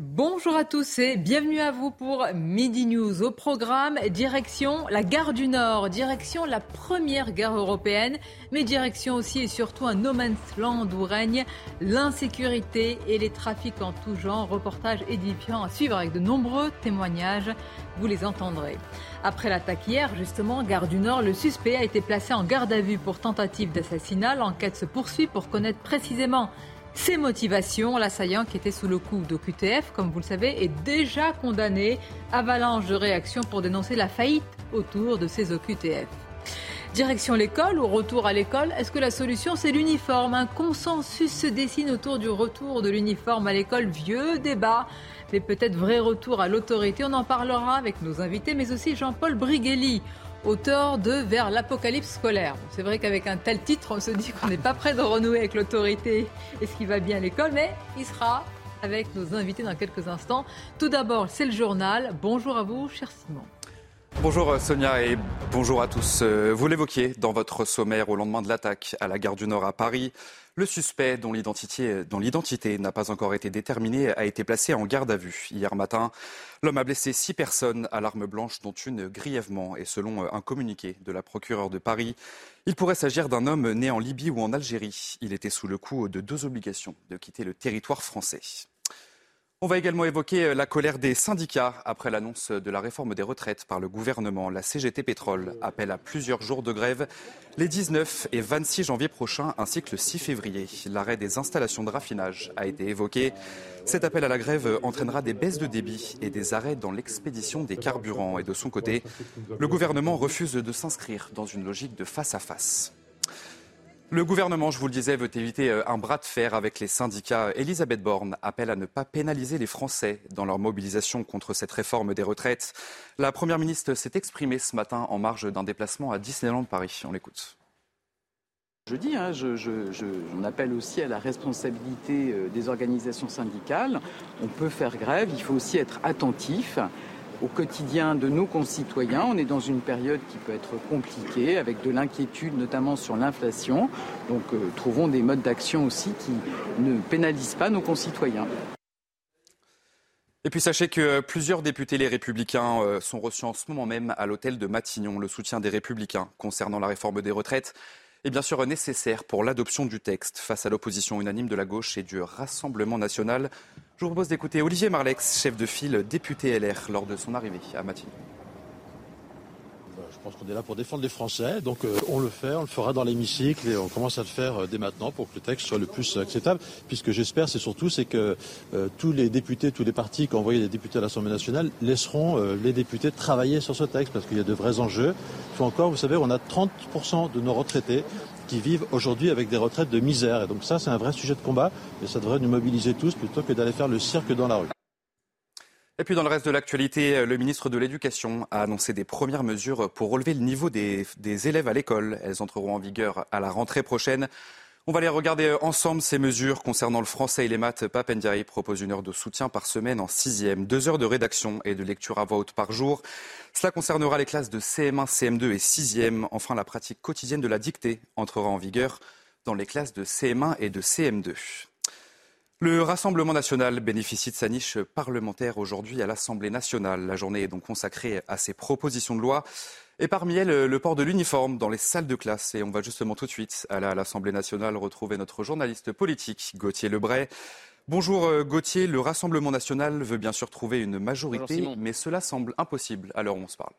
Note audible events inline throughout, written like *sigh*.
Bonjour à tous et bienvenue à vous pour Midi News. Au programme, direction la gare du Nord, direction la première gare européenne, mais direction aussi et surtout un no man's land où règne l'insécurité et les trafics en tout genre. Reportage édifiant à suivre avec de nombreux témoignages. Vous les entendrez. Après l'attaque hier, justement, gare du Nord, le suspect a été placé en garde à vue pour tentative d'assassinat. L'enquête se poursuit pour connaître précisément ses motivations. L'assaillant qui était sous le coup d'OQTF, comme vous le savez, est déjà condamné. Avalanche de réactions pour dénoncer la faillite autour de ces OQTF. Direction l'école ou retour à l'école, est-ce que la solution c'est l'uniforme? Un consensus se dessine autour du retour de l'uniforme à l'école, vieux débat, mais peut-être vrai retour à l'autorité. On en parlera avec nos invités, mais aussi Jean-Paul Briguelli, auteur de Vers l'apocalypse scolaire. C'est vrai qu'avec un tel titre, on se dit qu'on n'est pas prêt de renouer avec l'autorité et ce qui va bien à l'école, mais il sera avec nos invités dans quelques instants. Tout d'abord, c'est le journal. Bonjour à vous, cher Simon. Bonjour Sonia et bonjour à tous. Euh, vous l'évoquiez dans votre sommaire au lendemain de l'attaque à la gare du Nord à Paris. Le suspect, dont l'identité n'a pas encore été déterminée, a été placé en garde à vue. Hier matin, l'homme a blessé six personnes à l'arme blanche, dont une grièvement. Et selon un communiqué de la procureure de Paris, il pourrait s'agir d'un homme né en Libye ou en Algérie. Il était sous le coup de deux obligations de quitter le territoire français. On va également évoquer euh, la colère des syndicats après l'annonce de la réforme des retraites par le gouvernement. La CGT Pétrole appelle à plusieurs jours de grève les 19 et 26 janvier prochains ainsi que le 6 février. L'arrêt des installations de raffinage a été évoqué. Cet appel à la grève entraînera des baisses de débit et des arrêts dans l'expédition des carburants. Et de son côté, le gouvernement refuse de s'inscrire dans une logique de face à face. Le gouvernement, je vous le disais, veut éviter euh, un bras de fer avec les syndicats. Elisabeth Borne appelle à ne pas pénaliser les Français dans leur mobilisation contre cette réforme des retraites. La Première ministre s'est exprimée ce matin en marge d'un déplacement à Disneyland Paris. On l'écoute. Je dis, hein, j'en appelle aussi à la responsabilité euh, des organisations syndicales. On peut faire grève, il faut aussi être attentif au quotidien de nos concitoyens. On est dans une période qui peut être compliquée, avec de l'inquiétude notamment sur l'inflation. Donc euh, trouvons des modes d'action aussi qui ne pénalisent pas nos concitoyens. Et puis sachez que plusieurs députés les républicains euh, sont reçus en ce moment même à l'hôtel de Matignon. Le soutien des républicains concernant la réforme des retraites est bien sûr nécessaire pour l'adoption du texte face à l'opposition unanime de la gauche et du Rassemblement national. Je vous propose d'écouter Olivier Marlex, chef de file député LR, lors de son arrivée à Matignon. Bah, je pense qu'on est là pour défendre les Français, donc euh, on le fait, on le fera dans l'hémicycle et on commence à le faire euh, dès maintenant pour que le texte soit le plus acceptable. Puisque j'espère, c'est surtout, c'est que euh, tous les députés, tous les partis qui ont envoyé des députés à l'Assemblée nationale laisseront les députés travailler sur ce texte parce qu'il y a de vrais enjeux. Il encore, vous savez, on a 30% de nos retraités qui vivent aujourd'hui avec des retraites de misère. Et donc ça, c'est un vrai sujet de combat et ça devrait nous mobiliser tous plutôt que d'aller faire le cirque dans la rue. Et puis dans le reste de l'actualité, le ministre de l'Éducation a annoncé des premières mesures pour relever le niveau des, des élèves à l'école. Elles entreront en vigueur à la rentrée prochaine. On va les regarder ensemble, ces mesures concernant le français et les maths. Papendiaï propose une heure de soutien par semaine en sixième, deux heures de rédaction et de lecture à voix haute par jour. Cela concernera les classes de CM1, CM2 et sixième. Enfin, la pratique quotidienne de la dictée entrera en vigueur dans les classes de CM1 et de CM2. Le Rassemblement national bénéficie de sa niche parlementaire aujourd'hui à l'Assemblée nationale. La journée est donc consacrée à ses propositions de loi. Et parmi elles, le port de l'uniforme dans les salles de classe. Et on va justement tout de suite à l'Assemblée nationale retrouver notre journaliste politique, Gauthier Lebray. Bonjour euh, Gauthier, le Rassemblement national veut bien sûr trouver une majorité, mais cela semble impossible à l'heure où on se parle.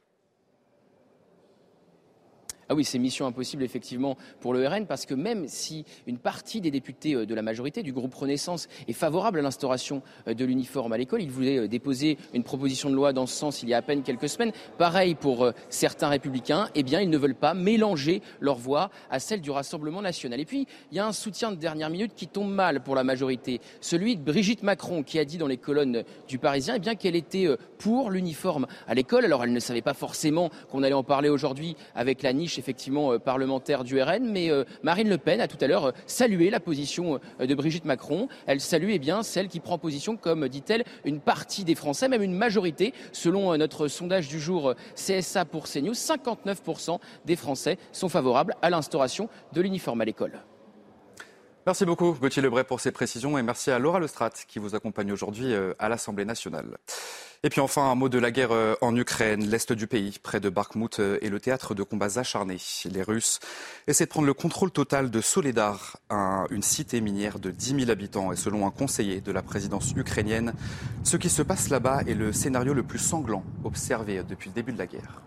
Ah oui, c'est mission impossible effectivement pour le RN parce que même si une partie des députés de la majorité du groupe Renaissance est favorable à l'instauration de l'uniforme à l'école, il voulait déposer une proposition de loi dans ce sens il y a à peine quelques semaines. Pareil pour certains républicains, eh bien ils ne veulent pas mélanger leur voix à celle du Rassemblement national. Et puis il y a un soutien de dernière minute qui tombe mal pour la majorité, celui de Brigitte Macron qui a dit dans les colonnes du Parisien eh bien qu'elle était pour l'uniforme à l'école. Alors elle ne savait pas forcément qu'on allait en parler aujourd'hui avec la niche effectivement euh, parlementaire du RN, mais euh, Marine Le Pen a tout à l'heure euh, salué la position de Brigitte Macron. Elle salue eh bien celle qui prend position, comme dit-elle, une partie des Français, même une majorité, selon notre sondage du jour CSA pour CNews, 59% des Français sont favorables à l'instauration de l'uniforme à l'école. Merci beaucoup Gauthier Lebray pour ces précisions et merci à Laura Lestrade qui vous accompagne aujourd'hui à l'Assemblée nationale. Et puis enfin, un mot de la guerre euh, en Ukraine, l'est du pays, près de Bakhmut, euh, est le théâtre de combats acharnés. Les Russes essaient de prendre le contrôle total de Soledar, une cité minière de 10 000 habitants. Et selon un conseiller de la présidence ukrainienne, ce qui se passe là-bas est le scénario le plus sanglant observé depuis le début de la guerre.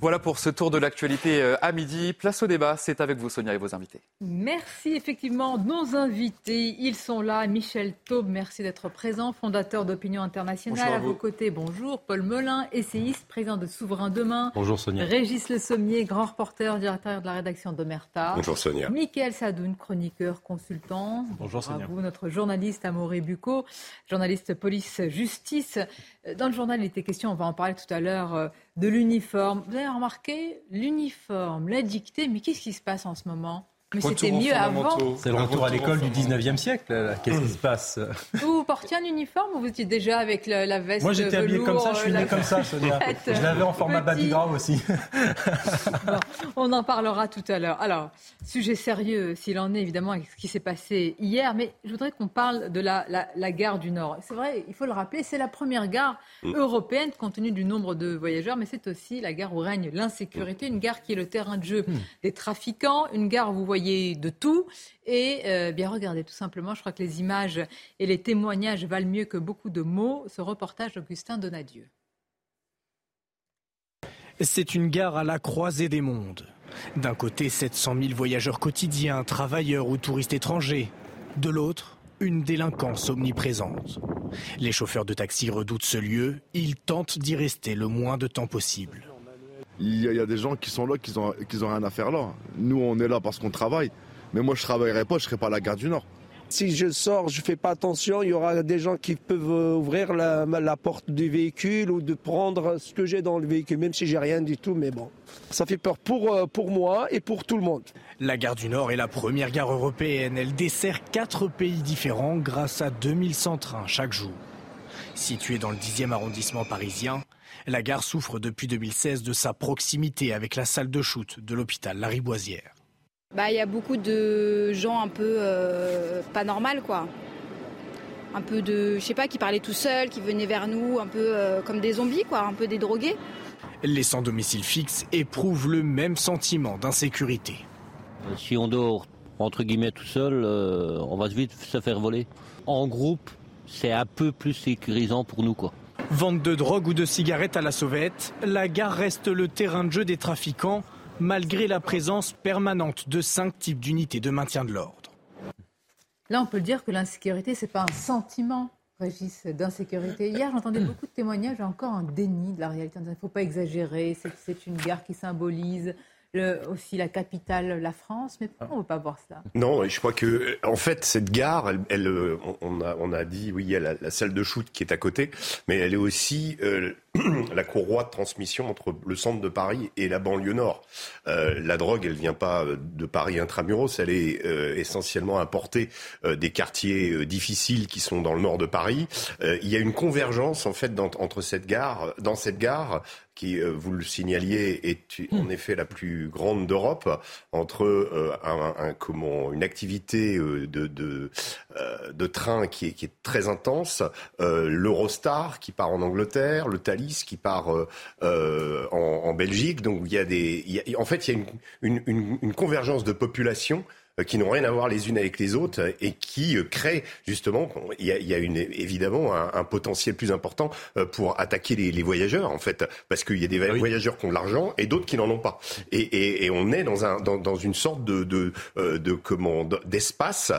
Voilà pour ce tour de l'actualité euh, à midi. Place au débat, c'est avec vous Sonia et vos invités. Merci effectivement. Nos invités, ils sont là. Michel Taube, merci d'être présent, fondateur d'Opinion Internationale. À, vos côtés, bonjour. Paul Melun, essayiste, président de Souverain Demain. Bonjour Sonia. Régis Le Sommier, grand reporter, directeur de la rédaction d'Omerta. Bonjour Sonia. Michael Sadoun, chroniqueur, consultant. Bonjour Sonia. vous, notre journaliste Amaury Bucco, journaliste police-justice. Dans le journal, il était question, on va en parler tout à l'heure, euh, de l'uniforme. Vous avez remarqué, l'uniforme, la dictée, mais qu'est-ce qui se passe en ce moment? Mais c'était mieux avant. C'est le retour à l'école du 19e siècle. Qu'est-ce qui se passe *laughs* Vous portiez un uniforme ou vous étiez déjà avec la, veste Moi j'étais habillé comme ça, je suis né comme ça, Sonia. Je l'avais en format badigrave aussi. *laughs* on en parlera tout à l'heure. Alors, sujet sérieux s'il en est évidemment avec ce qui s'est passé hier, mais je voudrais qu'on parle de la, la, gare du Nord. C'est vrai, il faut le rappeler, c'est la première gare mm. européenne compte tenu du nombre de voyageurs, mais c'est aussi la gare où règne l'insécurité, une gare qui est le terrain de jeu mm. des trafiquants, une gare où vous voyez de tout. Et euh, bien regardez, tout simplement, je crois que les images et les témoignages valent mieux que beaucoup de mots. Ce reportage d'Augustin Donadieu. C'est une gare à la croisée des mondes. D'un côté, 700 000 voyageurs quotidiens, travailleurs ou touristes étrangers. De l'autre, une délinquance omniprésente. Les chauffeurs de taxi redoutent ce lieu, ils tentent d'y rester le moins de temps possible. Il y, a des gens qui sont là, qui n'ont qui ont rien à faire là. Nous, on est là parce qu'on travaille. Mais moi, je ne travaillerai pas, je ne serai pas à la gare du Nord. Si je sors, je ne fais pas attention, il y aura des gens qui peuvent euh, ouvrir la, porte du véhicule ou de prendre ce que j'ai dans le véhicule, même si j'ai rien du tout, mais bon. Ça fait peur pour, euh, pour moi et pour tout le monde. La gare du Nord est la première gare européenne. Elle dessert quatre pays différents grâce à 2100 trains chaque jour. Située dans le 10e arrondissement parisien, la gare souffre depuis 2016 de sa proximité avec la salle de shoot de l'hôpital Lariboisière. Bah, il y a beaucoup de gens un peu euh, pas normal quoi. Un peu de, je sais pas, qui parlaient tout seuls, qui venaient vers nous, un peu euh, comme des zombies quoi, un peu des drogués. Les sans domicile fixe éprouvent le même sentiment d'insécurité. Si on dort entre guillemets tout seul, euh, on va vite se faire voler. En groupe, c'est un peu plus sécurisant pour nous quoi. Vente de drogue ou de cigarettes à la sauvette, la gare reste le terrain de jeu des trafiquants, malgré la présence permanente de cinq types d'unités de maintien de l'ordre. Là, on peut dire que l'insécurité, ce n'est pas un sentiment, Régis, d'insécurité. Hier, j'entendais beaucoup de témoignages, encore un déni de la réalité. Il ne faut pas exagérer, c'est une gare qui symbolise aussi la capitale, la France. Mais pourquoi on ne veut pas voir cela Non, je crois que, en fait, cette gare, elle, euh, on, a, on, a, dit, oui, il y a la, salle de shoot qui est à côté, mais elle est aussi euh, *clears throat* la courroie de transmission entre le centre de Paris et la banlieue nord. Euh, la drogue, elle vient pas de Paris intramuros, elle est essentiellement importée des quartiers difficiles qui sont dans le nord de Paris. il y a une convergence en fait entre cette gare, dans cette gare, qui, euh, vous le signaliez, est en effet la plus grande d'Europe, entre euh, un, comment, une activité euh, de, de, de train qui est, qui est, très intense, l'Eurostar qui part en Angleterre, le Thalys qui part en, en, Belgique. Donc il y a des, il y a, en fait, il y a une, une, une, convergence de population qui n'ont rien à voir les unes avec les autres et qui créent justement, il y a, il y a une, évidemment un, un, potentiel plus important pour attaquer les, les voyageurs en fait, parce qu'il y a des ah voyageurs qui ont de l'argent et d'autres qui n'en ont pas. Et, et, et, on est dans, un, dans, dans une sorte de, de, de comment d'espace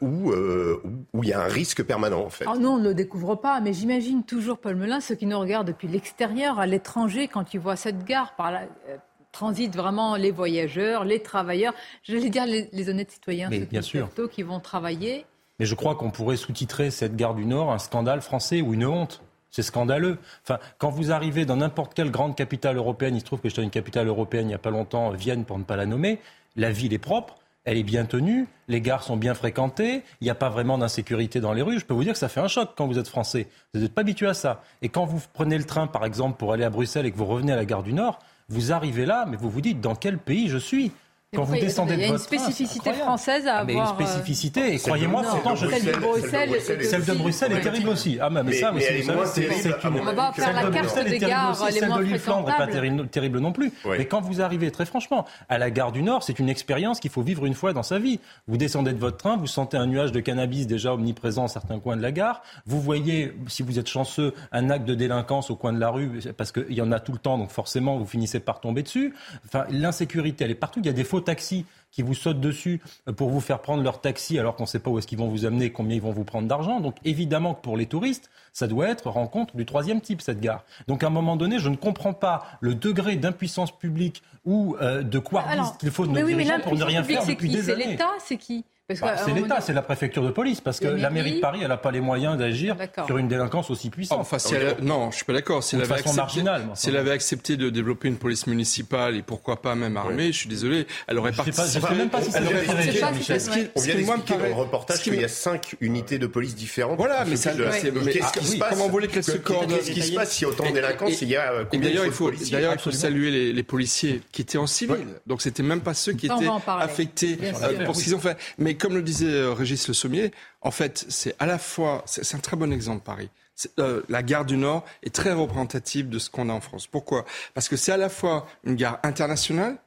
où, où il y a un risque permanent en fait. Alors nous, on ne le découvre pas, mais j'imagine toujours, Paul Melun, ceux qui nous regardent depuis l'extérieur, à l'étranger, quand ils voient cette gare, par là, euh, transitent vraiment les voyageurs, les travailleurs, j'allais dire les, honnêtes citoyens, mais bien sûr. qui vont travailler. Mais je crois qu'on pourrait sous-titrer cette gare du Nord un scandale français ou une honte. C'est scandaleux. Enfin, quand vous arrivez dans n'importe quelle grande capitale européenne, il se trouve que j'étais dans une capitale européenne il n'y a pas longtemps, Vienne pour ne pas la nommer, la ville est propre elle est bien tenue, les gares sont bien fréquentées, il n'y a pas vraiment d'insécurité dans les rues. Je peux vous dire que ça fait un choc quand vous êtes français. Vous n'êtes pas habitué à ça. Et quand vous prenez le train, par exemple, pour aller à Bruxelles et que vous revenez à la gare du Nord, vous arrivez là, mais vous vous dites dans quel pays je suis? Quand vous descendez Il y a une spécificité française à avoir. Mais une spécificité, et croyez-moi, pourtant, je... celle de Bruxelles, celle de Bruxelles est terrible aussi. Ah, mais, ça, c'est une. On va faire la carte des gares les Celle de l'île Flandre n'est pas terrible non plus. Mais quand vous arrivez, très franchement, à la gare du Nord, c'est une expérience qu'il faut vivre une fois dans sa vie. Vous descendez de votre train, vous sentez un nuage de cannabis déjà omniprésent dans certains coins de la gare. Vous voyez, si vous êtes chanceux, un acte de délinquance au coin de la rue, parce qu'il y en a tout le temps, donc forcément, vous finissez par tomber dessus. Enfin, l'insécurité, elle est partout. Il y a des faux taxis qui vous sautent dessus pour vous faire prendre leur taxi alors qu'on ne sait pas où est-ce qu'ils vont vous amener, combien ils vont vous prendre d'argent. Donc évidemment que pour les touristes, ça doit être rencontre du troisième type, cette gare. Donc à un moment donné, je ne comprends pas le degré d'impuissance publique ou euh, de quoi qu'il faut de nos dirigeants pour ne rien faire depuis des années. C'est l'État, c'est qui bah, c'est l'État, c'est la préfecture de police, parce que la mairie de Paris, elle n'a pas les moyens d'agir sur une délinquance aussi puissante. Enfin, non, je suis pas d'accord. Si elle avait accepté, si elle avait accepté de développer une police municipale et pourquoi pas même armée, je suis désolé, elle aurait participé. Je sais même pas si c'est On vient d'expliquer dans le reportage qu'il y a cinq unités de police différentes. Voilà, mais qu'est-ce qui se passe Comment voulez qu'elles se coordonnent Qu'est-ce qui se passe s'il y a autant de délinquance Il y a D'ailleurs, il faut d'ailleurs il faut saluer les policiers qui étaient en civil. Donc c'était même pas ceux qui étaient affectés pour ce qu'ils ont fait. Mais comme le disait euh, Régis Le Sommier, en fait, c'est à la fois, c'est un très bon exemple, Paris. Euh, la gare du Nord est très représentative de ce qu'on a en France. Pourquoi? Parce que c'est à la fois une gare internationale,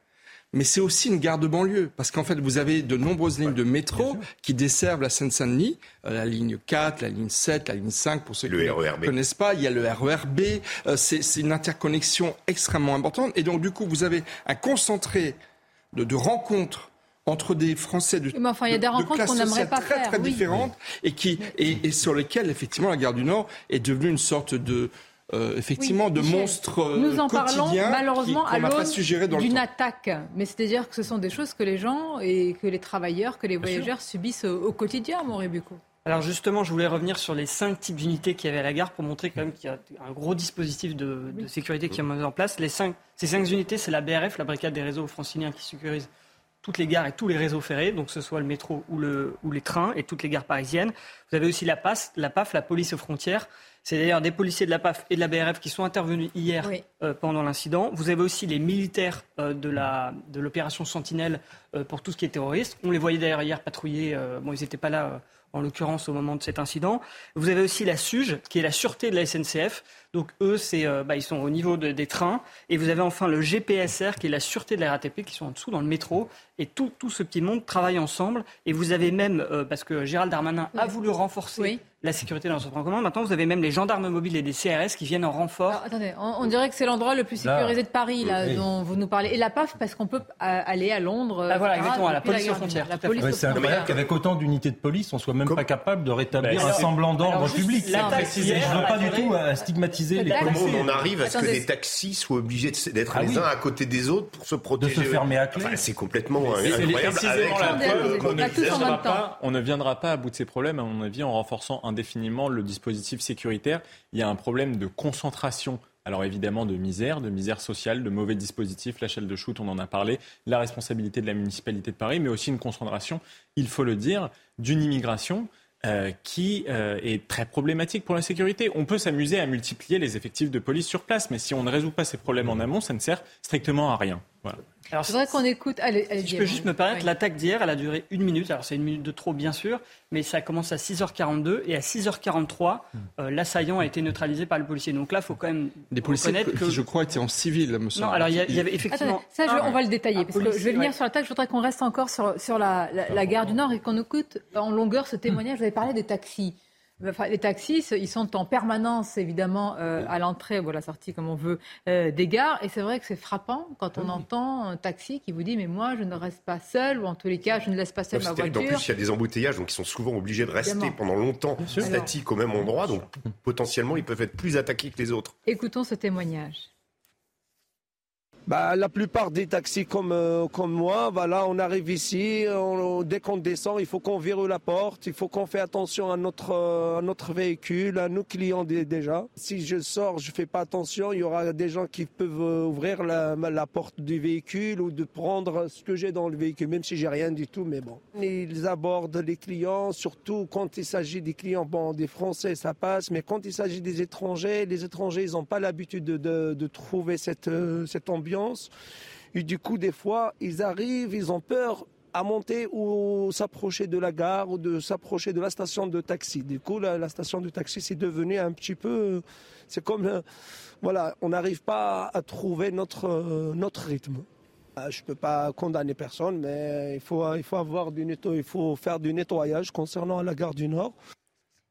mais c'est aussi une gare de banlieue. Parce qu'en fait, vous avez de nombreuses lignes de métro qui desservent la Seine-Saint-Denis, euh, la ligne 4, la ligne 7, la ligne 5, pour ceux qui ne e connaissent pas. Il y a le RERB. c'est une interconnexion extrêmement importante. Et donc, du coup, vous avez un concentré de, de rencontres entre des Français de, enfin, il y a des rencontres qu'on n'aimerait pas très, faire, très différentes et, qui, et, sur lesquelles, effectivement, la gare du Nord est devenue une sorte de, euh, effectivement, de monstre euh, Nous en parlons malheureusement à l'aune d'une attaque. Mais c'est-à-dire que ce sont des choses que les gens et que les travailleurs, que les voyageurs subissent au, quotidien, mon. Alors justement, je voulais revenir sur les cinq types d'unités qu'il y avait à la gare pour montrer quand même qu'il y a un gros dispositif de, sécurité qui est mis en place. Les cinq, ces cinq unités, c'est la BRF, la brigade des réseaux franciliens qui sécurise toutes les gares et tous les réseaux ferrés, donc que ce soit le métro ou, le, ou les trains et toutes les gares parisiennes. Vous avez aussi la, PAF, la PAF, la police aux frontières. C'est d'ailleurs des policiers de la PAF et de la BRF qui sont intervenus hier euh, pendant l'incident. Vous avez aussi les militaires euh, de l'opération Sentinelle euh, pour tout ce qui est terroriste. On les voyait d'ailleurs hier patrouiller. bon, ils n'étaient pas là en l'occurrence au moment de cet incident. Vous avez aussi la SUGE, qui est la sûreté de la SNCF. Donc eux, c'est, euh, bah, ils sont au niveau des trains. Et vous avez enfin le GPSR, qui est la sûreté de la RATP, qui sont en dessous dans le métro. Et tout, tout ce petit monde travaille ensemble. Et vous avez même, euh, parce que Gérald Darmanin a voulu renforcer la sécurité dans le transport en commun. Maintenant, vous avez même les gendarmes mobiles et des CRS qui viennent en renfort. attendez, on, dirait que c'est l'endroit le plus sécurisé de Paris, là, dont vous nous parlez. Et la PAF, parce qu'on peut euh, aller à Londres. Ah, voilà, exactement, à la police aux frontières. c'est incroyable qu'avec autant d'unités de police, on soit même pas capable de rétablir un semblant d'ordre public. je ne veux pas du tout stigmatiser les Comment on arrive à ce que les taxis soient obligés d'être ah les uns à côté des autres pour se protéger De se fermer à clé. c'est complètement incroyable. On ne viendra pas à bout de ces problèmes, à mon avis, en renforçant indéfiniment le dispositif sécuritaire. Il y a un problème de concentration alors évidemment de misère, de misère sociale, de mauvais dispositifs, la chaîne de shoot, on en a parlé, la responsabilité de la municipalité de Paris, mais aussi une concentration, il faut le dire, d'une immigration euh, qui euh, est très problématique pour la sécurité. On peut s'amuser à multiplier les effectifs de police sur place, mais si on ne résout pas ces problèmes en amont, ça ne sert strictement à rien. Alors, je voudrais qu'on écoute. Allez, allez je peux juste me permettre, l'attaque d'hier, elle a duré une minute. Alors, c'est une minute de trop, bien sûr, mais ça commence à 6h42 et à 6h43, hmm. euh, l'assaillant a été neutralisé par le policier. Donc là, il faut quand même. Des policiers que... qui, je crois, étaient en civil, me semble. Non, alors il y, avait effectivement. ça, on va le détailler, parce que je vais venir sur l'attaque. Je voudrais qu'on reste encore sur, sur la, la gare du Nord et qu'on écoute en longueur ce témoignage. Vous avez parlé des taxis les taxis, ils sont en permanence, évidemment, euh, à l'entrée ou à la sortie, comme on veut, euh, des gares. Et c'est vrai que c'est frappant quand on entend un taxi qui vous dit Mais moi, je ne reste pas seul, ou en tous les cas, je ne laisse pas seul ma voiture. En plus, il y a des embouteillages, donc ils sont souvent obligés de rester pendant longtemps statiques au même endroit. Donc potentiellement, ils peuvent être plus attaqués que les autres. Écoutons ce témoignage. Bah, la plupart des taxis comme, euh, comme moi, voilà, on arrive ici, dès qu'on descend, il faut qu'on verrouille la porte, il faut qu'on fait attention à notre, euh, à notre véhicule, à nos clients déjà. Si je sors, je fais pas attention, il y aura des gens qui peuvent euh, ouvrir la, porte du véhicule ou de prendre ce que j'ai dans le véhicule, même si j'ai rien du tout, mais bon. Ils abordent les clients, surtout quand il s'agit des clients, bon, des Français, ça passe, mais quand il s'agit des étrangers, les étrangers, ils n'ont pas l'habitude de, de, trouver cette, cette ambiance et du coup, des fois, ils arrivent, ils ont peur à monter ou s'approcher de la gare ou de s'approcher de la station de taxi. Du coup, la, station de taxi, c'est devenu un petit peu... C'est comme... Euh, voilà, on n'arrive pas à trouver notre, euh, notre rythme. Ah, je ne peux pas condamner personne, mais il faut, il faut, avoir du il faut faire du nettoyage concernant la gare du Nord.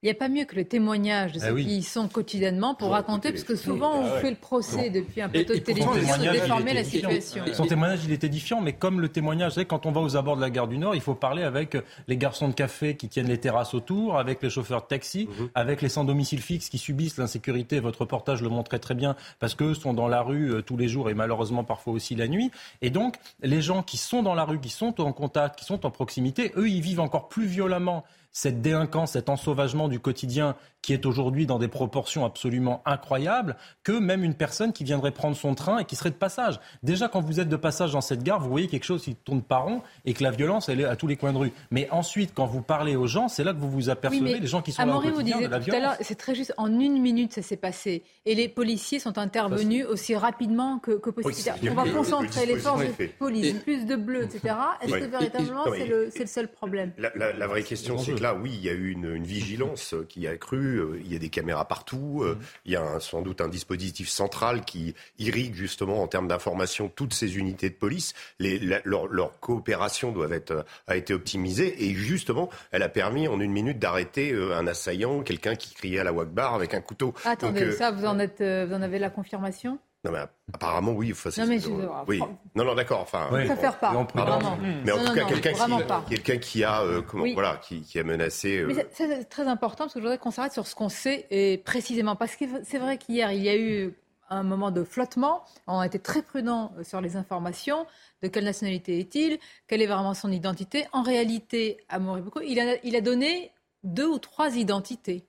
Il n'y a pas mieux que le témoignage de ah ceux qui y sont quotidiennement pour raconter, parce que souvent on ah fait le procès depuis un plateau de télévision de déformer la situation. Son témoignage, il est édifiant, mais comme le témoignage, vous quand on va aux abords de la gare du Nord, il faut parler avec les garçons de café qui tiennent les terrasses autour, avec les chauffeurs de taxi, mhm. avec les sans domicile fixe qui subissent l'insécurité. Votre reportage le montrait très bien, parce qu'eux sont dans la rue euh, tous les jours et malheureusement parfois aussi la nuit. Et donc, les gens qui sont dans la rue, qui sont en contact, qui sont en proximité, eux, ils vivent encore plus violemment cette délinquance, cet ensauvagement du quotidien qui est aujourd'hui dans des proportions absolument incroyables, que même une personne qui viendrait prendre son train et qui serait de passage. Déjà, quand vous êtes de passage dans cette gare, vous voyez quelque chose qui tourne pas rond et que la violence, elle est à tous les coins de rue. Mais ensuite, quand vous parlez aux gens, c'est là que vous vous apercevez, les gens qui sont là au quotidien, de la violence. C'est très juste, en une minute, ça s'est passé. Et les policiers sont intervenus aussi rapidement que, possible. On va concentrer les forces de police, plus de bleus, etc. Est-ce que véritablement, c'est le, seul problème? La, vraie question, c'est que là, oui, il y a eu une, une vigilance qui a accru euh, il y a des caméras partout, euh, mhm. il y a sans doute un dispositif central qui irrigue justement en termes d'information toutes ces unités de police. leur, coopération doit être, a été optimisée et justement, elle a permis en une minute d'arrêter euh, un assaillant, quelqu'un qui criait à la Wagbar avec un couteau. Attendez, ça, vous en, êtes, vous en avez la confirmation? Non, mais apparemment, oui. non, mais oui. Non, non, d'accord. Enfin, oui. Faire pas. Vraiment. Mais en tout cas, quelqu'un qui, a, euh, comment, voilà, qui, qui, a menacé. Euh... Mais c'est très important parce que je voudrais qu'on s'arrête sur ce qu'on sait et précisément parce que c'est vrai qu'hier il y a eu un moment de flottement. On a été très prudent sur les informations. De quelle nationalité est-il? Quelle est vraiment son identité? En réalité, à Moribuco, il a, il a donné deux ou trois identités.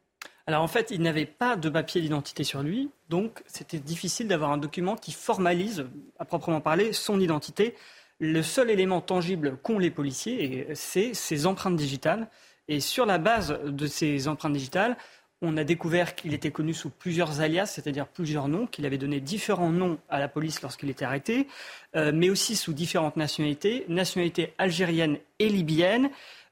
Alors en fait, il n'avait pas de papier d'identité sur lui, donc c'était difficile d'avoir un document qui formalise, à proprement parler, son identité. Le seul élément tangible qu'ont les policiers, c'est ses empreintes digitales. Et sur la base de ces empreintes digitales, on a découvert qu'il était connu sous plusieurs alias, c'est-à-dire plusieurs noms, qu'il avait donné différents noms à la police lorsqu'il était arrêté, euh, mais aussi sous différentes nationalités, nationalités algériennes et libyennes.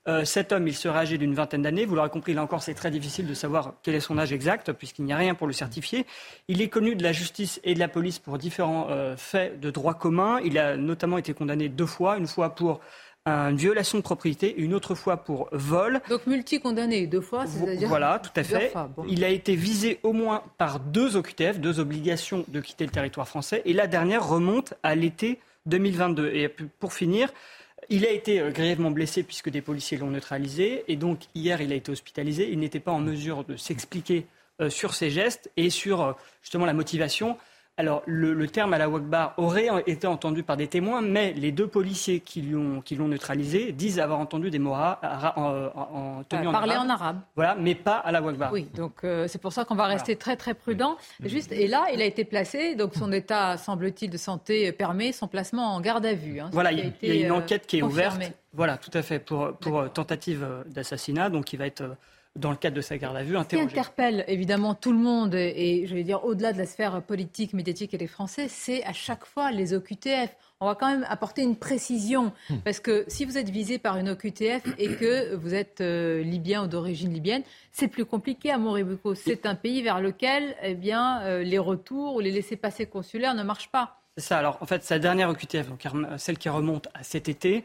Euh, cet homme, il serait âgé d'une vingtaine d'années. Vous l'aurez compris, là encore, c'est très difficile de savoir quel est son âge exact, puisqu'il n'y a rien pour le certifier. Il est connu de la justice et de la police pour différents euh, faits de droit commun. Il a notamment été condamné deux fois, une fois pour une violation de propriété, une autre fois pour vol. Donc multi-condamné deux fois, c'est-à-dire Voilà, tout à fait. Il a été visé au moins par deux OQTF, deux obligations de quitter le territoire français, et la dernière remonte à l'été 2022. Et pour finir, il a été euh, grièvement blessé puisque des policiers l'ont neutralisé. Et donc, hier, il a été hospitalisé. Il n'était pas en mesure de s'expliquer euh, sur ses gestes et sur euh, justement la motivation. Alors, le, terme à la Wakbar aurait été entendu par des témoins, mais les deux policiers qui l'ont neutralisé disent avoir entendu des mots en, en, en Parler en arabe. Voilà, mais pas à la Wakbar. Oui, donc euh, c'est pour ça qu'on va rester très très prudent. Juste, et là, il a été placé, donc son état, semble-t-il, de santé permet son placement en garde à vue. Hein, voilà, il, y a une enquête qui est ouverte. Voilà, tout à fait, pour, pour tentative d'assassinat, donc il va être dans le cadre de sa garde à vue, Ce qui interpelle évidemment tout le monde, et, je vais dire au-delà de la sphère politique, médiatique et des Français, c'est à chaque fois les OQTF. On va quand même apporter une précision, hmm. parce que si vous êtes visé par une OQTF et que vous êtes euh, libyen ou d'origine libyenne, c'est plus compliqué à Moribuco. C'est un pays vers lequel eh bien, euh, les retours ou les laissés-passer consulaires ne marchent pas. C'est ça. Alors en fait, sa dernière OQTF, donc celle qui remonte à cet été,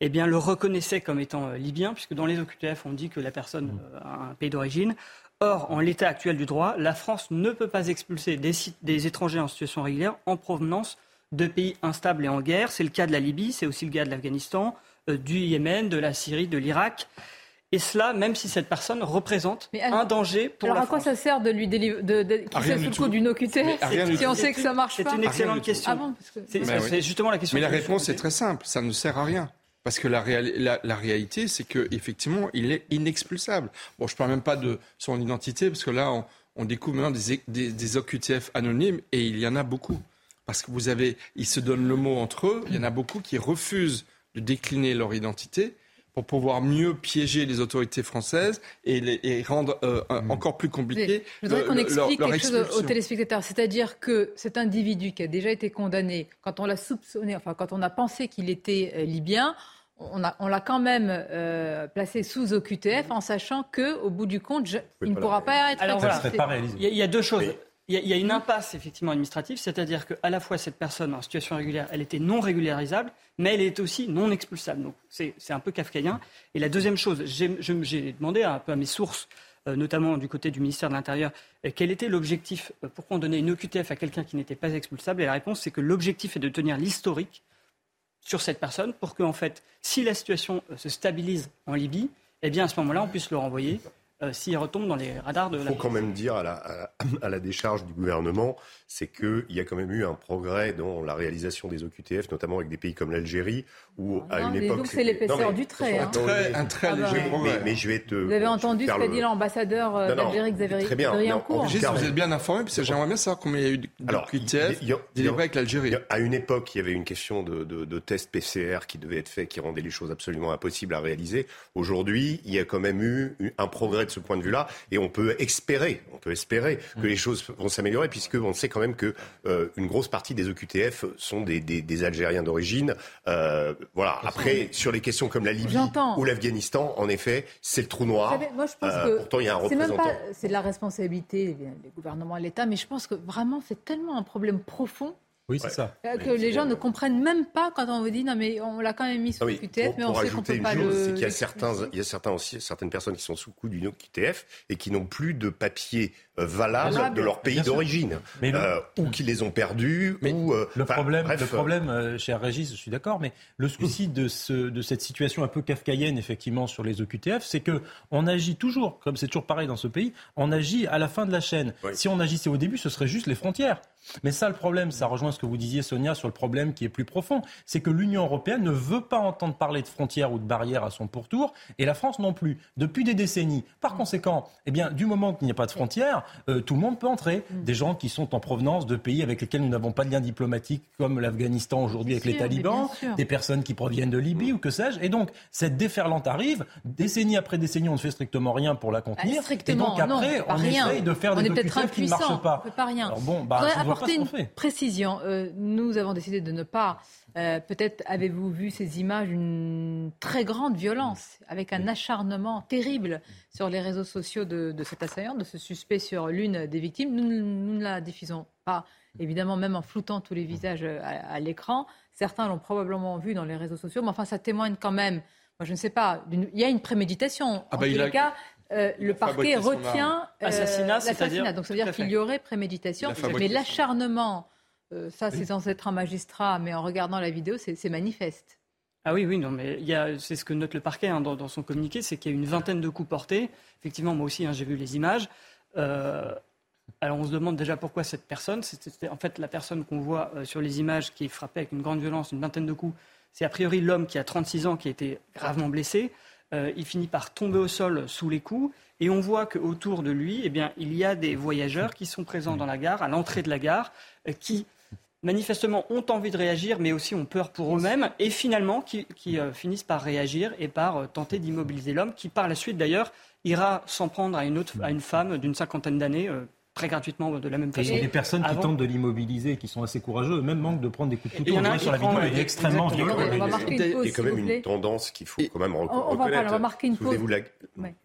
eh bien, le reconnaissait comme étant euh, libyen, puisque dans les OQTF, on dit que la personne mmh. euh, a un pays d'origine. Or, en l'état actuel du droit, la France ne peut pas expulser des, étrangers en situation régulière en provenance de pays instables et en guerre. C'est le cas de la Libye, c'est aussi le cas de l'Afghanistan, euh, du Yémen, de la Syrie, de l'Irak. Et cela, même si cette personne représente un danger pour alors la France. Alors à quoi ça sert de lui délivrer, de, de, qu'il soit sous le coup d'une OQTF si on sait que ça marche pas C'est une excellente question. Ah c'est justement la question. Mais la réponse est très simple, ça ne sert à rien. Parce que la, la, réalité, c'est qu'effectivement, il est inexpulsable. Bon, je ne parle même pas de son identité, parce que là, on, découvre maintenant des, des, OQTF anonymes, et il y en a beaucoup. Parce que vous avez, ils se donnent le mot entre eux, il y en a beaucoup qui refusent de décliner leur identité pour pouvoir mieux piéger les autorités françaises et, les, rendre euh, mmh. encore plus compliqué. Je voudrais qu'on explique quelque chose aux téléspectateurs, c'est-à-dire que cet individu qui a déjà été condamné, quand on l'a soupçonné, enfin quand on a pensé qu'il était euh, libyen, on, l'a quand même euh, placé sous OQTF en sachant qu'au bout du compte, il ne pourra pas être. Alors il y, a deux choses. Il y, a une impasse effectivement administrative, c'est-à-dire qu'à la fois cette personne en situation régulière, elle était non régularisable, mais elle est aussi non expulsable. Donc c'est un peu kafkaïen. Et la deuxième chose, j'ai demandé un peu à mes sources, euh, notamment du côté du ministère de l'Intérieur, euh, quel était l'objectif, pourquoi on donnait une OQTF à quelqu'un qui n'était pas expulsable. Et la réponse, c'est que l'objectif est de tenir l'historique sur cette personne pour que, en fait, si la situation euh, se stabilise en Libye, eh bien, à ce moment-là, on puisse le renvoyer euh, s'il retombe dans les radars de la. Il faut quand même dire à la, à la, *clears throat* décharge du gouvernement, c'est qu'il y a quand même eu un progrès dans la réalisation des OQTF, notamment avec des pays comme l'Algérie, où à une époque. Donc c'est l'épaisseur du trait. Hein. Un très, ah bah léger progrès. Mais, je vais te. Vous avez entendu ce qu'a dit l'ambassadeur euh, d'Algérie, Xavier Très bien. Vous êtes bien informé, parce que j'aimerais bien savoir combien il y a eu d'OQTF délivrés avec l'Algérie. À une époque, il y avait une question de, de, de tests PCR qui devait être fait, qui rendait les choses absolument impossibles à réaliser. Aujourd'hui, il y a quand même eu un progrès de ce point de vue-là et on peut espérer, on peut espérer que mm. les choses vont s'améliorer puisque on sait quand même que euh, une grosse partie des EQTF sont des, des, des Algériens d'origine. Euh, voilà. Après, sur les questions comme la Libye ou l'Afghanistan, en effet, c'est le trou noir. moi, je pense euh, que pourtant, il y a un représentant. C'est de la responsabilité des gouvernements l'État, mais je pense que vraiment, c'est tellement un problème profond oui, c'est ça. Euh, que les gens ne comprennent même pas quand on vous dit non mais on l'a quand même mis sous ah QTF, mais on sait qu'on peut pas chose, le. C'est qu'il y a certains, il y a certains aussi, certaines personnes qui sont sous coup du QTF et qui n'ont plus de papier euh, valable de leur pays d'origine, euh, ou qui les ont perdus. ou, le problème, le problème, cher Régis, je suis d'accord, mais le souci de, ce, de cette situation un peu kafkaïenne effectivement sur les OQTF, c'est que on agit toujours, comme c'est toujours pareil dans ce pays, on agit à la fin de la chaîne. Si on agissait au début, ce serait juste les frontières. Mais ça, le problème, ça rejoint ce que vous disiez, Sonia, sur le problème qui est plus profond. C'est que l'Union européenne ne veut pas entendre parler de frontières ou de barrières à son pourtour, et la France non plus, depuis des décennies. Par conséquent, eh bien, du moment qu'il n'y a pas de frontières, euh, tout le monde peut entrer. Des gens qui sont en provenance de pays avec lesquels nous n'avons pas de lien diplomatique, comme l'Afghanistan aujourd'hui avec les talibans, des personnes qui proviennent de Libye ou que sais-je. Et donc, cette déferlante arrive, décennie après décennie, on ne fait strictement rien pour la contenir. Ah, et donc après, on, essaye de faire des documents qui ne marchent pas. On peut pas rien. Alors bon, bah, une précision. Euh, nous avons décidé de ne pas. Euh, peut-être avez-vous vu ces images d'une très grande violence, avec un acharnement terrible sur les réseaux sociaux de, cet assaillant, de ce suspect sur l'une des victimes. Nous, ne la diffusons pas, évidemment, même en floutant tous les visages euh, à, l'écran. Certains l'ont probablement vu dans les réseaux sociaux, mais enfin, ça témoigne quand même. Moi, je ne sais pas. Il y a une préméditation. Ah en bah, tous les cas, euh, le parquet retient euh, assassinat, l'assassinat. Donc ça veut dire qu'il y aurait préméditation. Mais l'acharnement, euh, ça c'est censé être un magistrat, mais en regardant la vidéo, c'est manifeste. Ah oui, oui, non, mais c'est ce que note le parquet hein, dans, son communiqué, c'est qu'il y a une vingtaine de coups portés. Effectivement, moi aussi, hein, j'ai vu les images. alors on se demande déjà pourquoi cette personne, c'était en fait la personne qu'on voit sur les images qui est frappée avec une grande violence, une vingtaine de coups. C'est a priori l'homme qui a 36 ans qui a été gravement blessé. Euh, il finit par tomber au sol sous les coups. Et on voit qu'autour de lui, eh bien, il y a des voyageurs qui sont présents dans la gare, à l'entrée de la gare, euh, qui manifestement ont envie de réagir, mais aussi ont peur pour eux-mêmes, et finalement qui, euh, finissent par réagir et par tenter d'immobiliser l'homme, qui par la suite d'ailleurs ira s'en prendre à une, autre, à une femme d'une cinquantaine d'années très gratuitement de la même façon. Il y a des personnes qui tentent de l'immobiliser, qui sont assez courageux, même manquent de prendre des coups de couteau. On sur la vidéo, il est extrêmement violent. Il y a quand même une tendance qu'il faut quand même reconnaître. On va marquer une pause.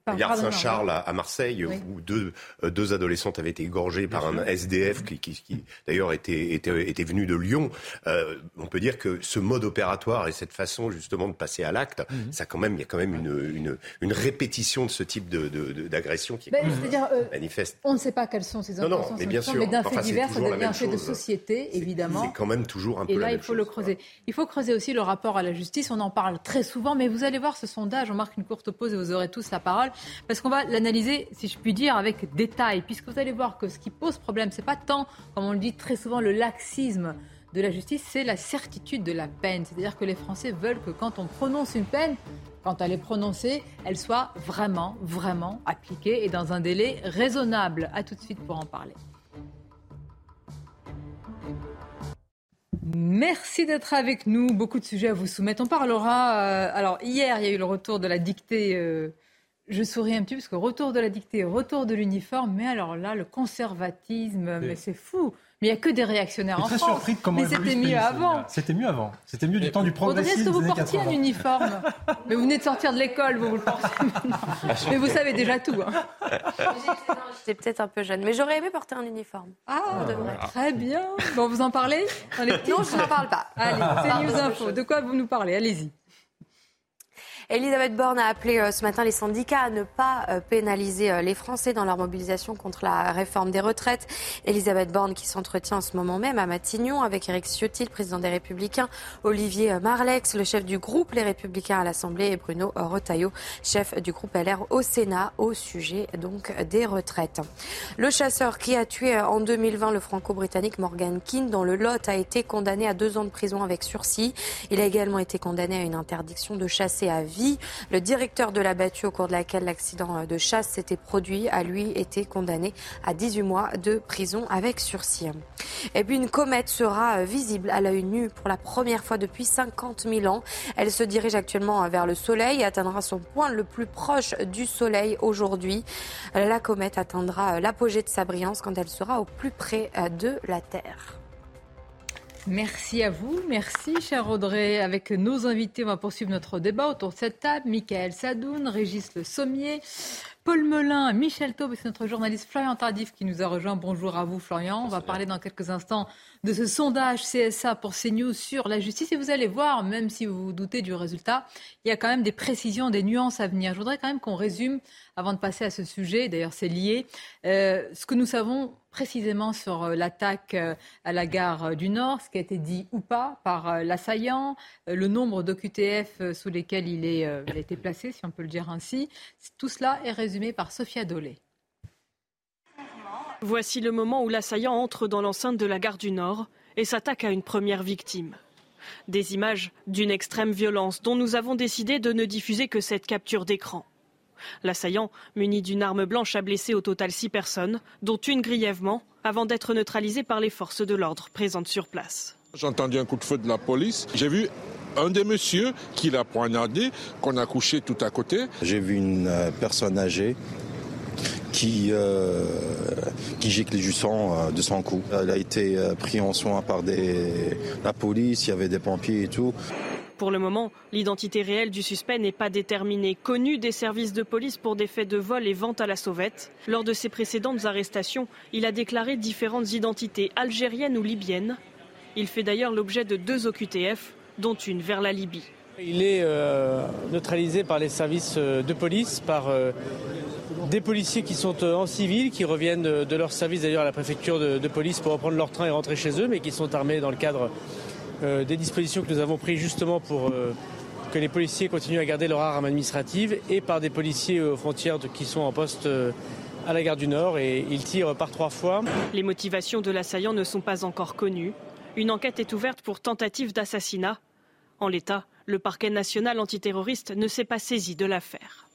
La gare Saint-Charles à Marseille, où deux, deux adolescentes avaient été égorgées par un SDF qui, qui, d'ailleurs était, était, était, venu de Lyon. Euh, on peut dire que ce mode opératoire et cette façon justement de passer à l'acte, mhm. ça quand même, il y a quand même une, une, une répétition de ce type d'agression de, de, qui est ben, euh, manifeste. On ne sait pas quelles sont non, non, mais bien sûr. Mais d'un fait divers, ça devient un fait de société, évidemment. C'est quand même toujours un peu Et là, il faut le creuser. Il faut creuser aussi le rapport à la justice. On en parle très souvent, mais vous allez voir ce sondage. On marque une courte pause et vous aurez tous la parole. Parce qu'on va l'analyser, si je puis dire, avec détail. Puisque vous allez voir que ce qui pose problème, c'est pas tant, comme on le dit très souvent, le laxisme de la justice, c'est la certitude de la peine. C'est-à-dire que les Français veulent que quand on prononce une peine, quand elle est prononcée, elle soit vraiment, vraiment appliquée et dans un délai raisonnable. A tout de suite pour en parler. Merci d'être avec nous. Beaucoup de sujets à vous soumettre. On parlera. Euh, alors, hier, il y a eu le retour de la dictée. Euh, je souris un petit peu parce que retour de la dictée, retour de l'uniforme. Mais alors là, le conservatisme, mais c'est fou. Mais il n'y a que des réactionnaires en très France. Surpris de comment mais c'était mieux avant. C'était mieux avant. C'était mieux du temps du progressisme. Est-ce que vous portiez un uniforme *laughs* Mais vous venez de sortir de l'école, vous, vous le portez maintenant. mais vous savez déjà tout. Hein. *laughs* J'étais peut-être un peu jeune, mais j'aurais aimé porter un uniforme. Ah, très bien. Bon, vous en parlez Non, je n'en parle pas. Allez, c'est News Info. De quoi vous nous parlez? Allez-y. Elisabeth Borne a appelé euh, ce matin les syndicats à ne pas euh, pénaliser euh, les Français dans leur mobilisation contre la réforme des retraites. Elisabeth Borne qui s'entretient en ce moment même à Matignon avec Éric Ciotti, le président des Républicains, Olivier Marlex, le chef du groupe Les Républicains à l'Assemblée et Bruno Retailleau, chef du groupe LR au Sénat au sujet donc des retraites. Le chasseur qui a tué en 2020 le franco-britannique Morgan Keane dans le Lot a été condamné à deux ans de prison avec sursis. Il a également été condamné à une interdiction de chasser à vie le directeur de la battue au cours de laquelle l'accident de chasse s'était produit a lui été condamné à 18 mois de prison avec sursis. Et puis une comète sera visible à l'œil nu pour la première fois depuis 50 000 ans. Elle se dirige actuellement vers le Soleil et atteindra son point le plus proche du Soleil aujourd'hui. La comète atteindra l'apogée de sa brillance quand elle sera au plus près de la Terre. Merci à vous. Merci, cher Audrey. Avec nos invités, on va poursuivre notre débat autour de cette table. Michael Sadoun, Régis Le Sommier, Paul Melun, Michel Taube, c'est notre journaliste Florian Tardif qui nous a rejoint. Bonjour à vous, Florian. On va parler dans quelques instants de ce sondage CSA pour CNews sur la justice. Et vous allez voir, même si vous vous doutez du résultat, il y a quand même des précisions, des nuances à venir. Je voudrais quand même qu'on résume, avant de passer à ce sujet, d'ailleurs c'est lié, euh, ce que nous savons précisément sur euh, l'attaque euh, à la gare du Nord, ce qui a été dit ou pas par l'assaillant, le nombre d'OQTF sous lesquels il, est, il a été placé, si on peut le dire ainsi. Tout cela est résumé Voici le moment où l'assaillant entre dans l'enceinte de la gare du Nord et s'attaque à une première victime. Des images d'une extrême violence dont nous avons décidé de ne diffuser que cette capture d'écran. L'assaillant, muni d'une arme blanche, a blessé au total six personnes, dont une grièvement, avant d'être neutralisé par les forces de l'ordre présentes sur place. J'ai entendu un coup de feu de la police. J'ai vu un des messieurs qui l'a poignardé, qu'on a couché tout à côté. J'ai vu une euh, personne âgée qui, euh, qui gicle du sang euh, de son cou. Elle a été prise en soin par des, la police, il y avait des pompiers et tout. Pour le moment, l'identité réelle du suspect n'est pas déterminée. Connu des services de police pour des faits de vol et vente à la sauvette, lors de ses précédentes arrestations, il a déclaré différentes identités algériennes ou libyennes. Il fait d'ailleurs l'objet de deux OQTF, dont une vers la Libye. Il est neutralisé par les services de police, par des policiers qui sont euh, en civil, qui reviennent de, leur service d'ailleurs à la préfecture de, police pour reprendre leur train et rentrer chez eux, mais qui sont armés dans le cadre euh, des dispositions que nous avons prises justement pour euh, que les policiers continuent à garder leur arme administrative et par des policiers aux frontières qui sont en poste à la gare du Nord et ils tirent par trois fois. Les motivations de l'assaillant ne sont pas encore connues. Une enquête est ouverte pour tentative d'assassinat. En l'état, le parquet national antiterroriste ne s'est pas saisi de l'affaire.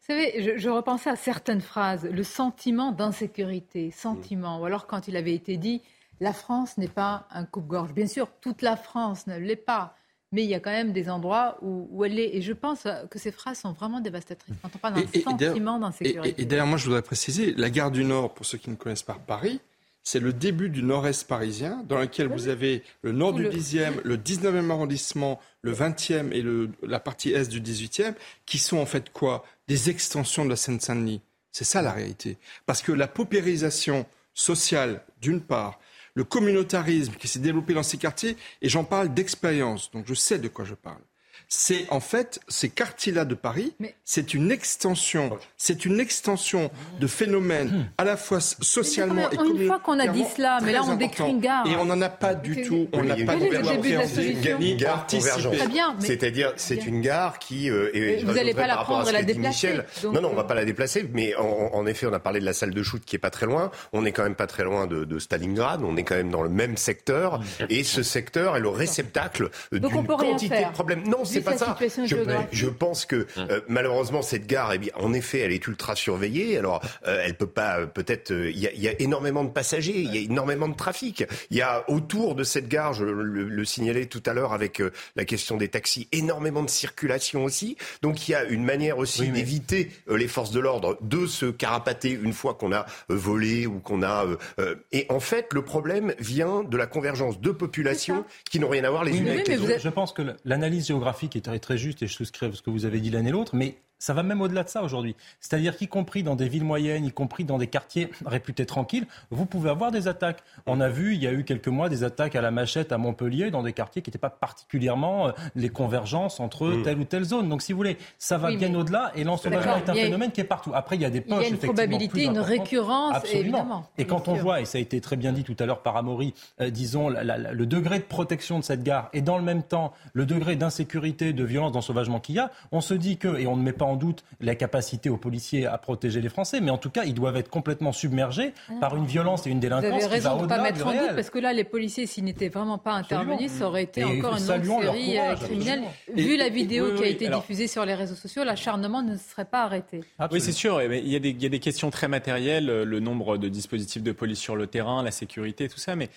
Vous savez, je, repensais à certaines phrases. Le sentiment d'insécurité, sentiment. Ou alors quand il avait été dit, la France n'est pas un coupe-gorge. Bien sûr, toute la France ne l'est pas. mais il y a quand même des endroits où, elle est. Et je pense que ces phrases sont vraiment dévastatrices. Quand on parle d'un sentiment d'insécurité. Et, d'ailleurs, moi, je voudrais préciser, la gare du Nord, pour ceux qui ne connaissent pas Paris, c'est le début du nord-est parisien, dans lequel vous avez le nord du 10e, le 19e arrondissement, le 20e et le, la partie est du 18e, qui sont en fait quoi? Des extensions de la Seine-Saint-Denis. C'est ça la réalité. Parce que la paupérisation sociale, d'une part, le communautarisme qui s'est développé dans ces quartiers, et j'en parle d'expérience, donc je sais de quoi je parle c'est en fait ces quartiers-là de Paris, c'est une extension, c'est une extension de phénomènes hmm. à la fois socialement et Une fois qu'on a dit cela, mais là on décrit une gare. Et on n'en a pas du tout, on n'a pas une gare convergente. C'est-à-dire, c'est une gare qui euh, vous n'allez pas la prendre et la déplacer. Non, non, on va euh, pas la déplacer, mais en effet, on a parlé de la salle de shoot qui est pas très loin. On est quand même pas très loin de Stalingrad. On est quand même dans le même secteur, hmm. et ce secteur est le réceptacle d'une quantité de problèmes. Non, c'est pas ça. Je, pense que hum. euh, malheureusement cette gare, eh bien, en effet, elle est ultra surveillée. Alors, euh, elle peut pas, euh, peut-être, il y, a énormément de passagers, il y a énormément de trafic. Il y a autour de cette gare, je le, signalais tout à l'heure avec la question des taxis, énormément de circulation aussi. Donc, il y a une manière aussi d'éviter les forces de l'ordre de se carapater une fois qu'on a volé ou qu'on a. et en fait, le problème vient de la convergence de populations qui n'ont rien à voir les unes avec les autres. Je pense que l'analyse géographique qui est très juste et je souscris à ce que vous avez dit l'un et l'autre, mais ça va même au-delà de ça aujourd'hui. C'est-à-dire qu'y compris dans des villes moyennes, y compris dans des quartiers *coughs* réputés tranquilles, vous pouvez avoir des attaques. On a vu, il y a eu quelques mois, des attaques à la machette à Montpellier, dans des quartiers qui n'étaient pas particulièrement euh, les convergences entre mm. telle ou telle zone. Donc si vous voulez, ça va bien au-delà et l'ensauvagement est un phénomène qui est partout. Après, il y a des poches, Il y a une probabilité, une récurrence, Absolument. évidemment. Et quand on voit, et ça a été très bien dit tout à l'heure par Amaury, euh, disons, le degré de protection de cette gare et dans le même temps, le degré d'insécurité, de violence, d'ensauvagement qu'il y a, on se dit que, et on ne met pas en doute la capacité aux policiers à protéger les Français, mais en tout cas, ils doivent être complètement submergés ah. par une violence et une délinquance. Vous avez raison de ne pas mettre en doute, parce que là, les policiers, s'ils n'étaient vraiment pas intervenus, ça aurait été encore une longue série euh, criminelle. Vu la vidéo qui a été diffusée sur les réseaux sociaux, l'acharnement ne serait pas arrêté. Oui, c'est sûr. Il y, a des, il y a des questions très matérielles, euh, le nombre de dispositifs de police sur le terrain, la sécurité, tout ça, mais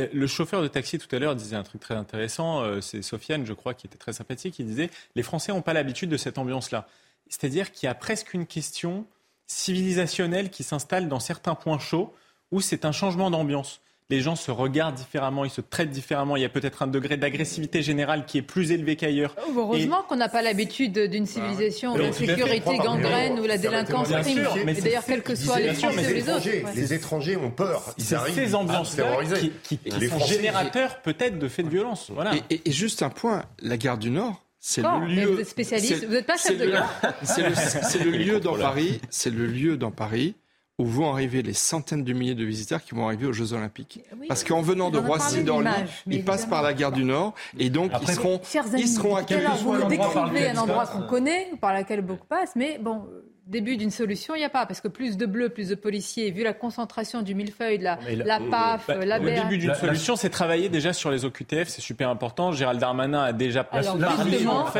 euh, le chauffeur de taxi tout à l'heure disait un truc très intéressant, c'est Sofiane, je crois, qui était très sympathique, il disait Les Français n'ont pas l'habitude de cette ambiance-là. C'est-à-dire qu'il y a presque une question civilisationnelle qui s'installe dans certains points chauds où c'est un changement d'ambiance les gens se regardent différemment, ils se traitent différemment. Il y a peut-être un degré d'agressivité générale qui est plus élevé qu'ailleurs. Heureusement qu'on n'a pas l'habitude d'une civilisation où la sécurité gangrène, ou la délinquance prime. Et d'ailleurs, quels que soient les Français ou les autres. Les étrangers ont peur. Ils arrivent ces ambiances-là qui, sont générateurs peut-être de faits de violence. Voilà. Et, juste un point, la gare du Nord, c'est le lieu. Vous êtes spécialiste, vous n'êtes pas chef de gare. *laughs* C'est le, *laughs* lieu dans Paris. C'est le lieu dans Paris où vont arriver les centaines de milliers de visiteurs qui vont arriver aux Jeux Olympiques. Parce qu'en venant de Roissy-Dorly, ils passent par la gare du Nord et donc ils seront, ils seront à quelques Vous décrivez un endroit qu'on connaît, par lequel beaucoup passent, mais bon, début d'une solution, il n'y a pas. Parce que plus de bleus, plus de policiers, vu la concentration du millefeuille, la, la, PAF, bah, la Le début d'une solution, c'est travailler déjà sur les OQTF, c'est super important. Gérald Darmanin a déjà passé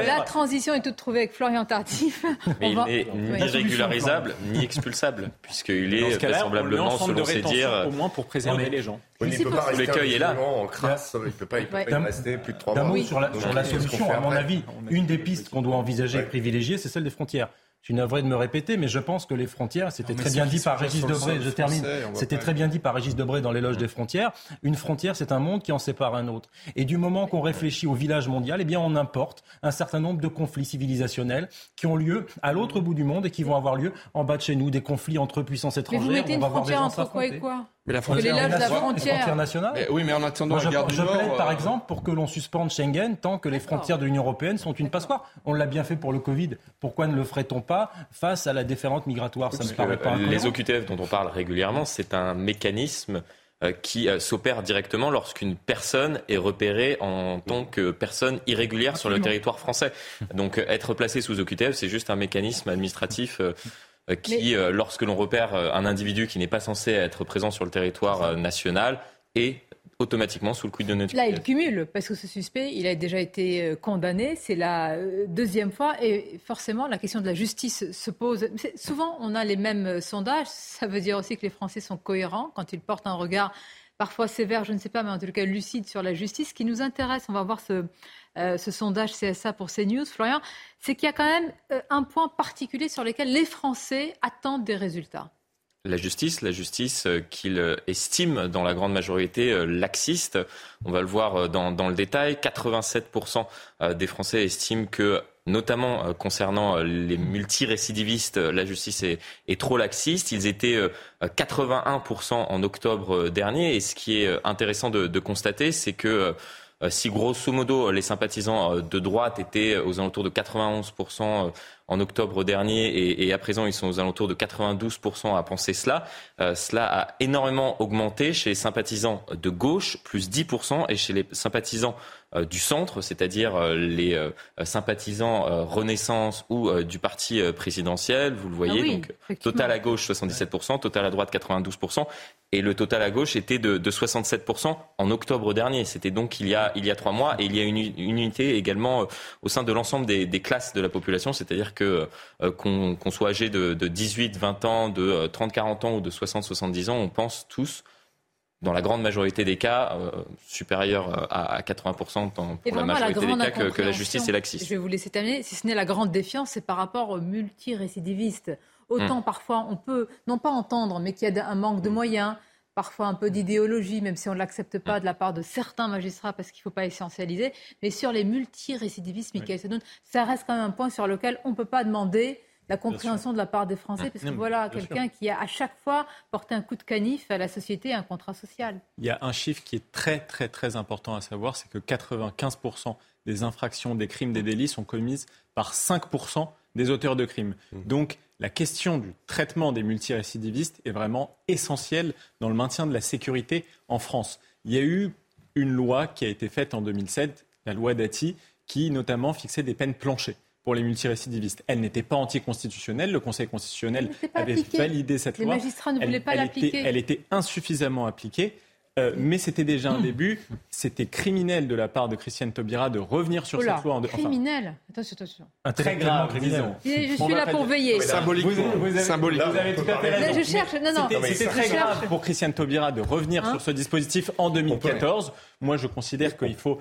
La transition est toute trouvée avec Florian Tardif. *laughs* Mais il n'est ni régularisable, ni expulsable, puisqu'il est vraisemblablement, selon ses dires... Au moins pour préserver les gens. il ne peut pas rester là. En crasse, il ne peut pas, rester plus de trois mois. Sur la solution, à mon avis, une des pistes qu'on doit envisager et privilégier, c'est celle des frontières. Je suis navré de me répéter, mais je pense que les frontières, c'était très bien dit par Régis Debré, je termine, c'était très bien dit par Régis Debré dans l'éloge des frontières. Une frontière, c'est un monde qui en sépare un autre. Et du moment qu'on réfléchit au village mondial, eh bien, on importe un certain nombre de conflits civilisationnels qui ont lieu à l'autre bout du monde et qui vont avoir lieu en bas de chez nous, des conflits entre puissances étrangères. Mais vous mettez une frontière entre quoi et quoi mais la frontière, la frontière. nationale. oui, mais en attendant je, je plaide, par euh, exemple, pour que l'on suspende Schengen tant que les frontières de l'Union européenne sont une passoire. On l'a bien fait pour le Covid. Pourquoi ne le ferait-on pas face à la déferlante migratoire. Ça me paraît pas Les OQTF dont on parle régulièrement, c'est un mécanisme euh, qui euh, s'opère directement lorsqu'une personne est repérée en tant que personne irrégulière sur le territoire français. Donc être placé sous OQTF, c'est juste un mécanisme administratif euh, qui, euh, lorsque l'on repère euh, un individu qui n'est pas censé être présent sur le territoire national, est automatiquement sous le coup de notre Là, il cumule, parce que ce suspect, il a déjà été condamné, c'est la deuxième fois, et forcément, la question de la justice se pose. Souvent, on a les mêmes sondages, ça veut dire aussi que les Français sont cohérents quand ils portent un regard parfois sévère, je ne sais pas, mais en tout cas lucide sur la justice. Ce qui nous intéresse, on va voir ce sondage CSA pour CNews, Florian, c'est qu'il y a quand même un point particulier sur lequel les Français attendent des résultats la justice, la justice euh, qu'il euh, estime dans la grande majorité euh, laxiste. On va le voir dans, dans le détail. 87% des Français estiment que notamment concernant les multirécidivistes, la justice est, trop laxiste. Ils étaient 81% en octobre dernier. Et ce qui est intéressant de, de constater, c'est que si grosso modo les sympathisants de droite étaient aux alentours de 91% en octobre dernier et, à présent ils sont aux alentours de 92% à penser cela. Euh, cela a énormément augmenté chez les sympathisants de gauche, plus 10%, et chez les sympathisants du centre, c'est-à-dire euh, les euh, sympathisants Renaissance ou du parti présidentiel. Vous le voyez, ah donc total à gauche 77%, total à droite 92%, et le total à gauche était de, de 67% en octobre dernier. C'était donc il y a il y a trois mois, et il y a une, une unité également au sein de l'ensemble des, des, classes de la population, c'est-à-dire que qu'on soit âgé de, de 18, 20 ans, de 30, 40 ans ou de 60, 70 ans, on pense tous dans la grande majorité des cas, euh, supérieur euh, à, 80% pour la majorité des cas, que, la justice est laxiste. Je vais vous laisser terminer. Si ce n'est la grande défiance, c'est par rapport aux multirécidivistes. Autant hmm. parfois on peut, non pas entendre, mais qu'il y a un manque de hmm. moyens, parfois un peu d'idéologie, même si on ne l'accepte pas hmm. de la part de certains magistrats parce qu'il ne faut pas essentialiser. Mais sur les multirécidivistes, Michael Sedoun, ça reste quand même un point sur lequel on ne peut pas demander la compréhension de la part des Français, parce que voilà quelqu'un qui a à chaque fois porté un coup de canif à la société, un contrat social. Il y a un chiffre qui est très très très important à savoir, c'est que 95% des infractions, des crimes, des délits sont commises par 5% des auteurs de crimes. Mmh. Donc la question du traitement des multirécidivistes est vraiment essentielle dans le maintien de la sécurité en France. Il y a eu une loi qui a été faite en 2007, la loi Dati, qui notamment fixait des peines planchées pour les multirécidivistes. Elle n'était pas anticonstitutionnelle. Le Conseil constitutionnel avait validé cette loi. Les magistrats ne voulaient pas l'appliquer. Elle était insuffisamment appliquée. Euh, mais c'était déjà un début. C'était criminel de la part de Christiane Taubira de revenir sur cette loi. En criminel Attention, attention. Très grave, criminel. Je suis là pour veiller. Symbolique. Vous, vous, avez, tout à fait raison. Je cherche, non, non. C'était très grave pour Christiane Taubira de revenir hein sur ce dispositif en 2014. Moi, je considère qu'il faut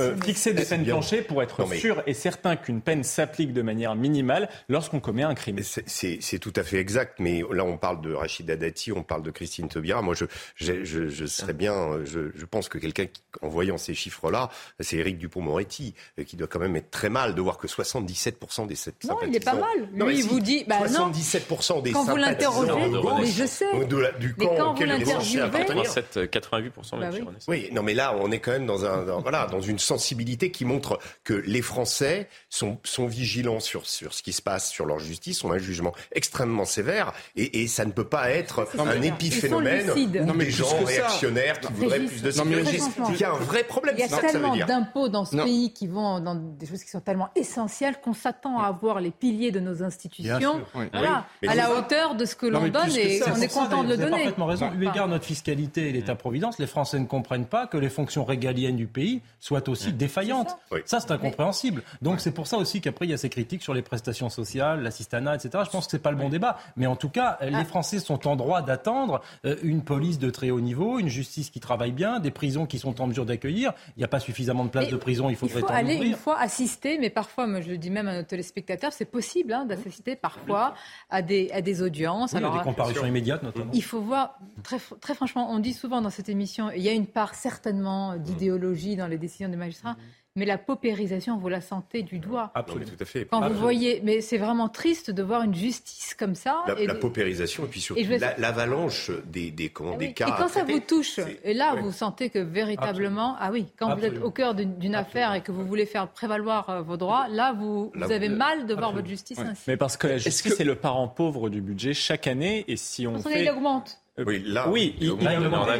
euh, fixer des peines planchées pour être sûr et certain qu'une peine s'applique de manière minimale lorsqu'on commet un crime. C'est tout à fait exact, mais là on parle de Rachida Dati, on parle de Christine Taubira. Moi je, je, je, je serais bien, je, je pense que quelqu'un en voyant ces chiffres-là, c'est Éric Dupont-Moretti, euh, qui doit quand même être très mal de voir que 77% des sept Non, il est pas mal. Lui, il vous dit, bah 77% non. des quand vous l'interrogez, mais je sais. du camp mais quand vous l'interviewez, 88%. Bah oui. oui, non, mais là on est quand même dans un, dans, voilà, dans une sensibilité qui montre que les Français sont, sont vigilants sur, sur ce qui se passe, sur leur justice, ont un jugement extrêmement sévère, et, et ça ne peut pas être un épiphénomène ou des gens réactionnaires qui voudraient plus de sécurité. Il y a un vrai problème. Il y a tellement d'impôts dans ce pays qui vont dans des choses qui sont tellement essentielles qu'on s'attend à avoir les piliers de nos institutions voilà, à la hauteur de ce que l'on donne et on est content de le donner. Vous avez parfaitement raison. Eu égard notre fiscalité et l'État-providence, les Français ne comprennent pas que les fonctions régaliennes du pays soient aussi défaillante. Ça, c'est incompréhensible. Donc c'est pour ça aussi qu'après, il y a ces critiques sur les prestations sociales, l'assistanat, etc. Je pense que c'est pas le bon débat. Mais en tout cas, les ah. Français sont en droit d'attendre euh, une police de très haut niveau, une justice qui travaille bien, des prisons qui sont en mesure d'accueillir. Il n'y a pas suffisamment de places de prison, il faudrait Il faut aller une fois assister, mais parfois, moi je le dis même à nos téléspectateurs, c'est possible hein, d'assister parfois à des, à des audiences. Alors, à des comparutions immédiates notamment. Il faut voir, très, très franchement, on dit souvent dans cette émission, il y a une part certainement d'idéologie dans les décisions des magistrats mais la paupérisation, vous la sentez du doigt. Absolument, tout à fait. Quand vous voyez, mais c'est vraiment triste de voir une justice comme ça. La, et la paupérisation et puis surtout l'avalanche des, des, comment, ah des cas. Et quand ça vous touche, et là vous sentez que véritablement, ah oui, quand vous êtes au cœur d'une affaire et que vous voulez faire prévaloir euh, vos droits, là vous, vous avez mal de voir votre justice ainsi. Mais parce que la justice c'est le parent pauvre du budget chaque année et si on fait... il augmente. Oui, là, oui, il, augmente.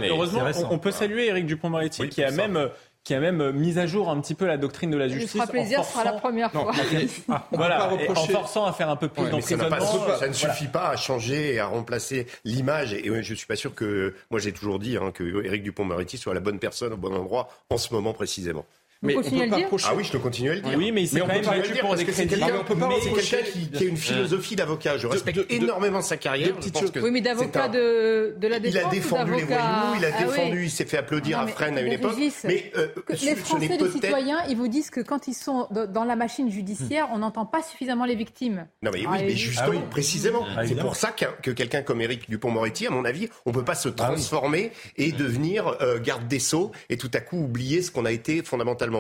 Heureusement, on, peut saluer Éric Dupond-Moretti qui a même euh, qui a même euh, mis à jour un petit peu la doctrine de la justice. Ça fera plaisir, ce sera la première fois. *laughs* Ah, voilà, en forçant à faire un peu plus d'emprisonnement. Ça, ne suffit pas à changer et à remplacer l'image. Et je suis pas sûr que, moi j'ai toujours dit hein, que Éric Dupont-Moretti soit la bonne personne au bon endroit en ce moment précisément mais on peut pas. Ah oui, je te continue à le dire. Oui, mais c'est quand même battu. Mais on peut pas c'est quelqu'un qui, a une philosophie d'avocat. Je respecte énormément sa carrière. Oui, mais d'avocat de, la défense. Il a défendu les Wallous, il a ah défendu, il s'est fait applaudir à Fresnes à une époque. Mais euh, les Français, les citoyens, ils vous disent que quand ils sont dans la machine judiciaire, on n'entend pas suffisamment les victimes. Non, mais oui, ah, mais justement, précisément. C'est pour ça que quelqu'un comme Éric Dupont-Moretti, à mon avis, on peut pas se transformer et devenir euh, garde des Sceaux et tout à coup oublier ce qu'on a été fondamentalement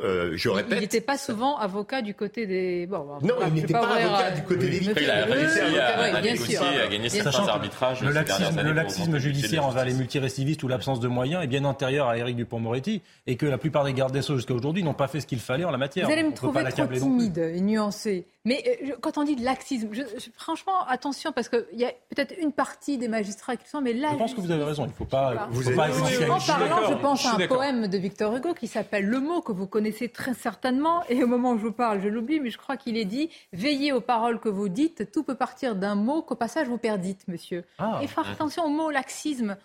euh, je. Il n'était pas souvent avocat du côté des. Non, il n'était pas, avocat du côté des victimes. Il a réussi à, gagner certains arbitrages. Le laxisme, judiciaire envers les multirécivistes ou l'absence de moyens est bien antérieur à Éric Dupont-Moretti et que la plupart des gardes des Sceaux jusqu'à aujourd'hui n'ont pas fait ce qu'il fallait en la matière. Vous allez me trouver trop timide et nuancé. Mais euh, quand on dit de laxisme, franchement, attention, parce qu'il y a peut-être une partie des magistrats qui le sont, mais là. Je pense que vous avez raison, il ne faut pas. Vous faut pas oui, En parlant, je pense à un poème de Victor Hugo qui s'appelle Le mot, que vous connaissez très certainement, et au moment où je vous parle, je l'oublie, mais je crois qu'il est dit Veillez aux paroles que vous dites, tout peut partir d'un mot qu'au passage vous perdite, monsieur. Ah. Et faire attention au mot laxisme.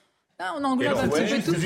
Ah, on englobe un petit peu tout.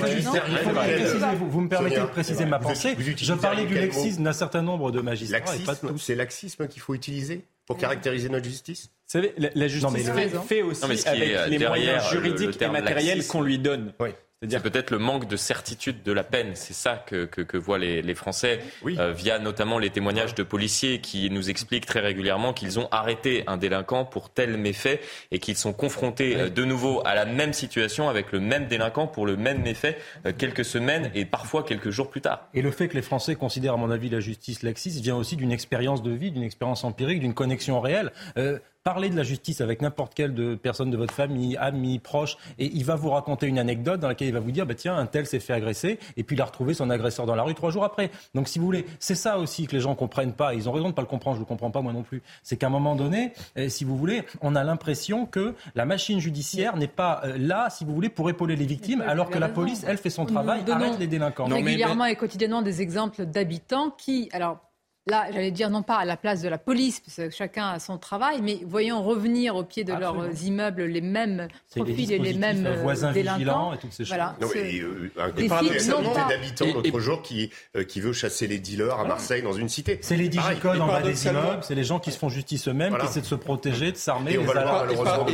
Vous, me permettez de préciser ma pensée. Je parlais du laxisme d'un certain nombre de magistrats. C'est laxisme qu'il faut utiliser pour caractériser notre justice Vous savez, la, justice non, mais fait, aussi avec les moyens juridiques et matériels qu'on lui donne. Oui. C'est peut-être le manque de certitude de la peine. C'est ça que, que, que, voient les, les Français, oui. euh, via notamment les témoignages de policiers qui nous expliquent très régulièrement qu'ils ont arrêté un délinquant pour tel méfait et qu'ils sont confrontés euh, de nouveau à la même situation avec le même délinquant pour le même méfait euh, quelques semaines et parfois quelques jours plus tard. Et le fait que les Français considèrent, à mon avis, la justice laxiste vient aussi d'une expérience de vie, d'une expérience empirique, d'une connexion réelle. Euh, Parlez de la justice avec n'importe quelle de, personne de votre famille, ami, proche, et il va vous raconter une anecdote dans laquelle il va vous dire, bah, tiens, un tel s'est fait agresser, et puis il a retrouvé son agresseur dans la rue trois jours après. Donc si vous voulez, c'est ça aussi que les gens comprennent pas, et ils ont raison de pas le comprendre, je le comprends pas moi non plus. C'est qu'à un moment donné, euh, si vous voulez, on a l'impression que la machine judiciaire n'est pas euh, là, si vous voulez, pour épauler les victimes, alors que la police, elle, fait son travail, arrête les délinquants. Régulièrement et quotidiennement des exemples d'habitants qui, alors là, j'allais dire non pas à la place de la police, parce que chacun a son travail, mais voyons revenir au pied de leurs immeubles les mêmes profils les et les mêmes voisins euh, vigilants et toutes ces choses. Voilà, non, et, euh, un d'habitants l'autre jour qui, euh, qui veut chasser les dealers à Marseille dans une cité. C'est les digicodes en bas des immeubles, c'est les gens qui se font justice eux-mêmes, qui essaient de se protéger, de s'armer. Et on va voir malheureusement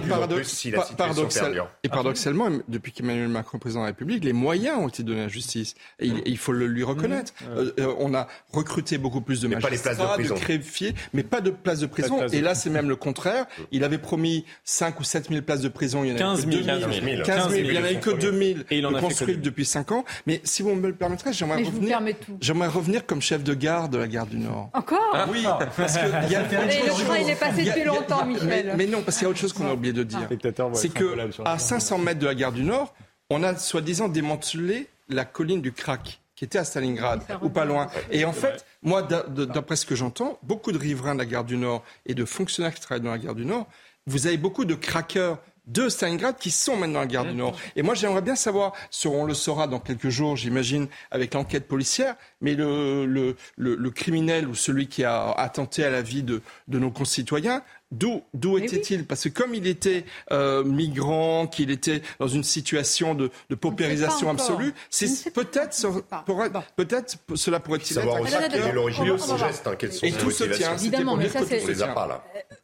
si la situation hein. Et paradoxalement, depuis qu'Emmanuel Macron est président de la République, les moyens ont été donnés à la justice. Mmh. Il faut le lui reconnaître. Mmh. Euh, euh, on a recruté beaucoup plus de pas les places de prison. Mais pas de places de prison. Et là, c'est même le contraire. Il avait promis 5 ou 7 000 places de prison. Il y en avait 15 000. 000. 000. Il n'y en avait que 2 000 et il en a construit depuis 5 ans. Mais si vous me le permettrez, j'aimerais revenir, j'aimerais comme chef de gare de la gare du Nord. Encore ah, Oui, parce y a le train, il est passé depuis longtemps, Michel. Mais non, parce qu'il y a autre chose qu'on a oublié de dire. C'est que 500 mètres de la gare du Nord, on a soi-disant démantelé la colline du Crac qui était à Stalingrad, ou pas loin. Et en fait, moi, d'après ce que j'entends, beaucoup de riverains de la gare du Nord et de fonctionnaires qui travaillent dans la gare du Nord, vous avez beaucoup de craqueurs de Stalingrad qui sont maintenant à la gare du Nord. Et moi, j'aimerais bien savoir, on le saura dans quelques jours, j'imagine, avec l'enquête policière, mais le, le, le, le, criminel ou celui qui a attenté à la vie de, de nos concitoyens D'où, était-il? Parce que comme il était euh, migrant, qu'il était dans une situation de, paupérisation absolue, c'est peut-être, peut cela pourrait-il être. Savoir aussi quelle est l'origine de son geste, hein, sont Et tout se tient. Évidemment, mais ça c'est. Euh,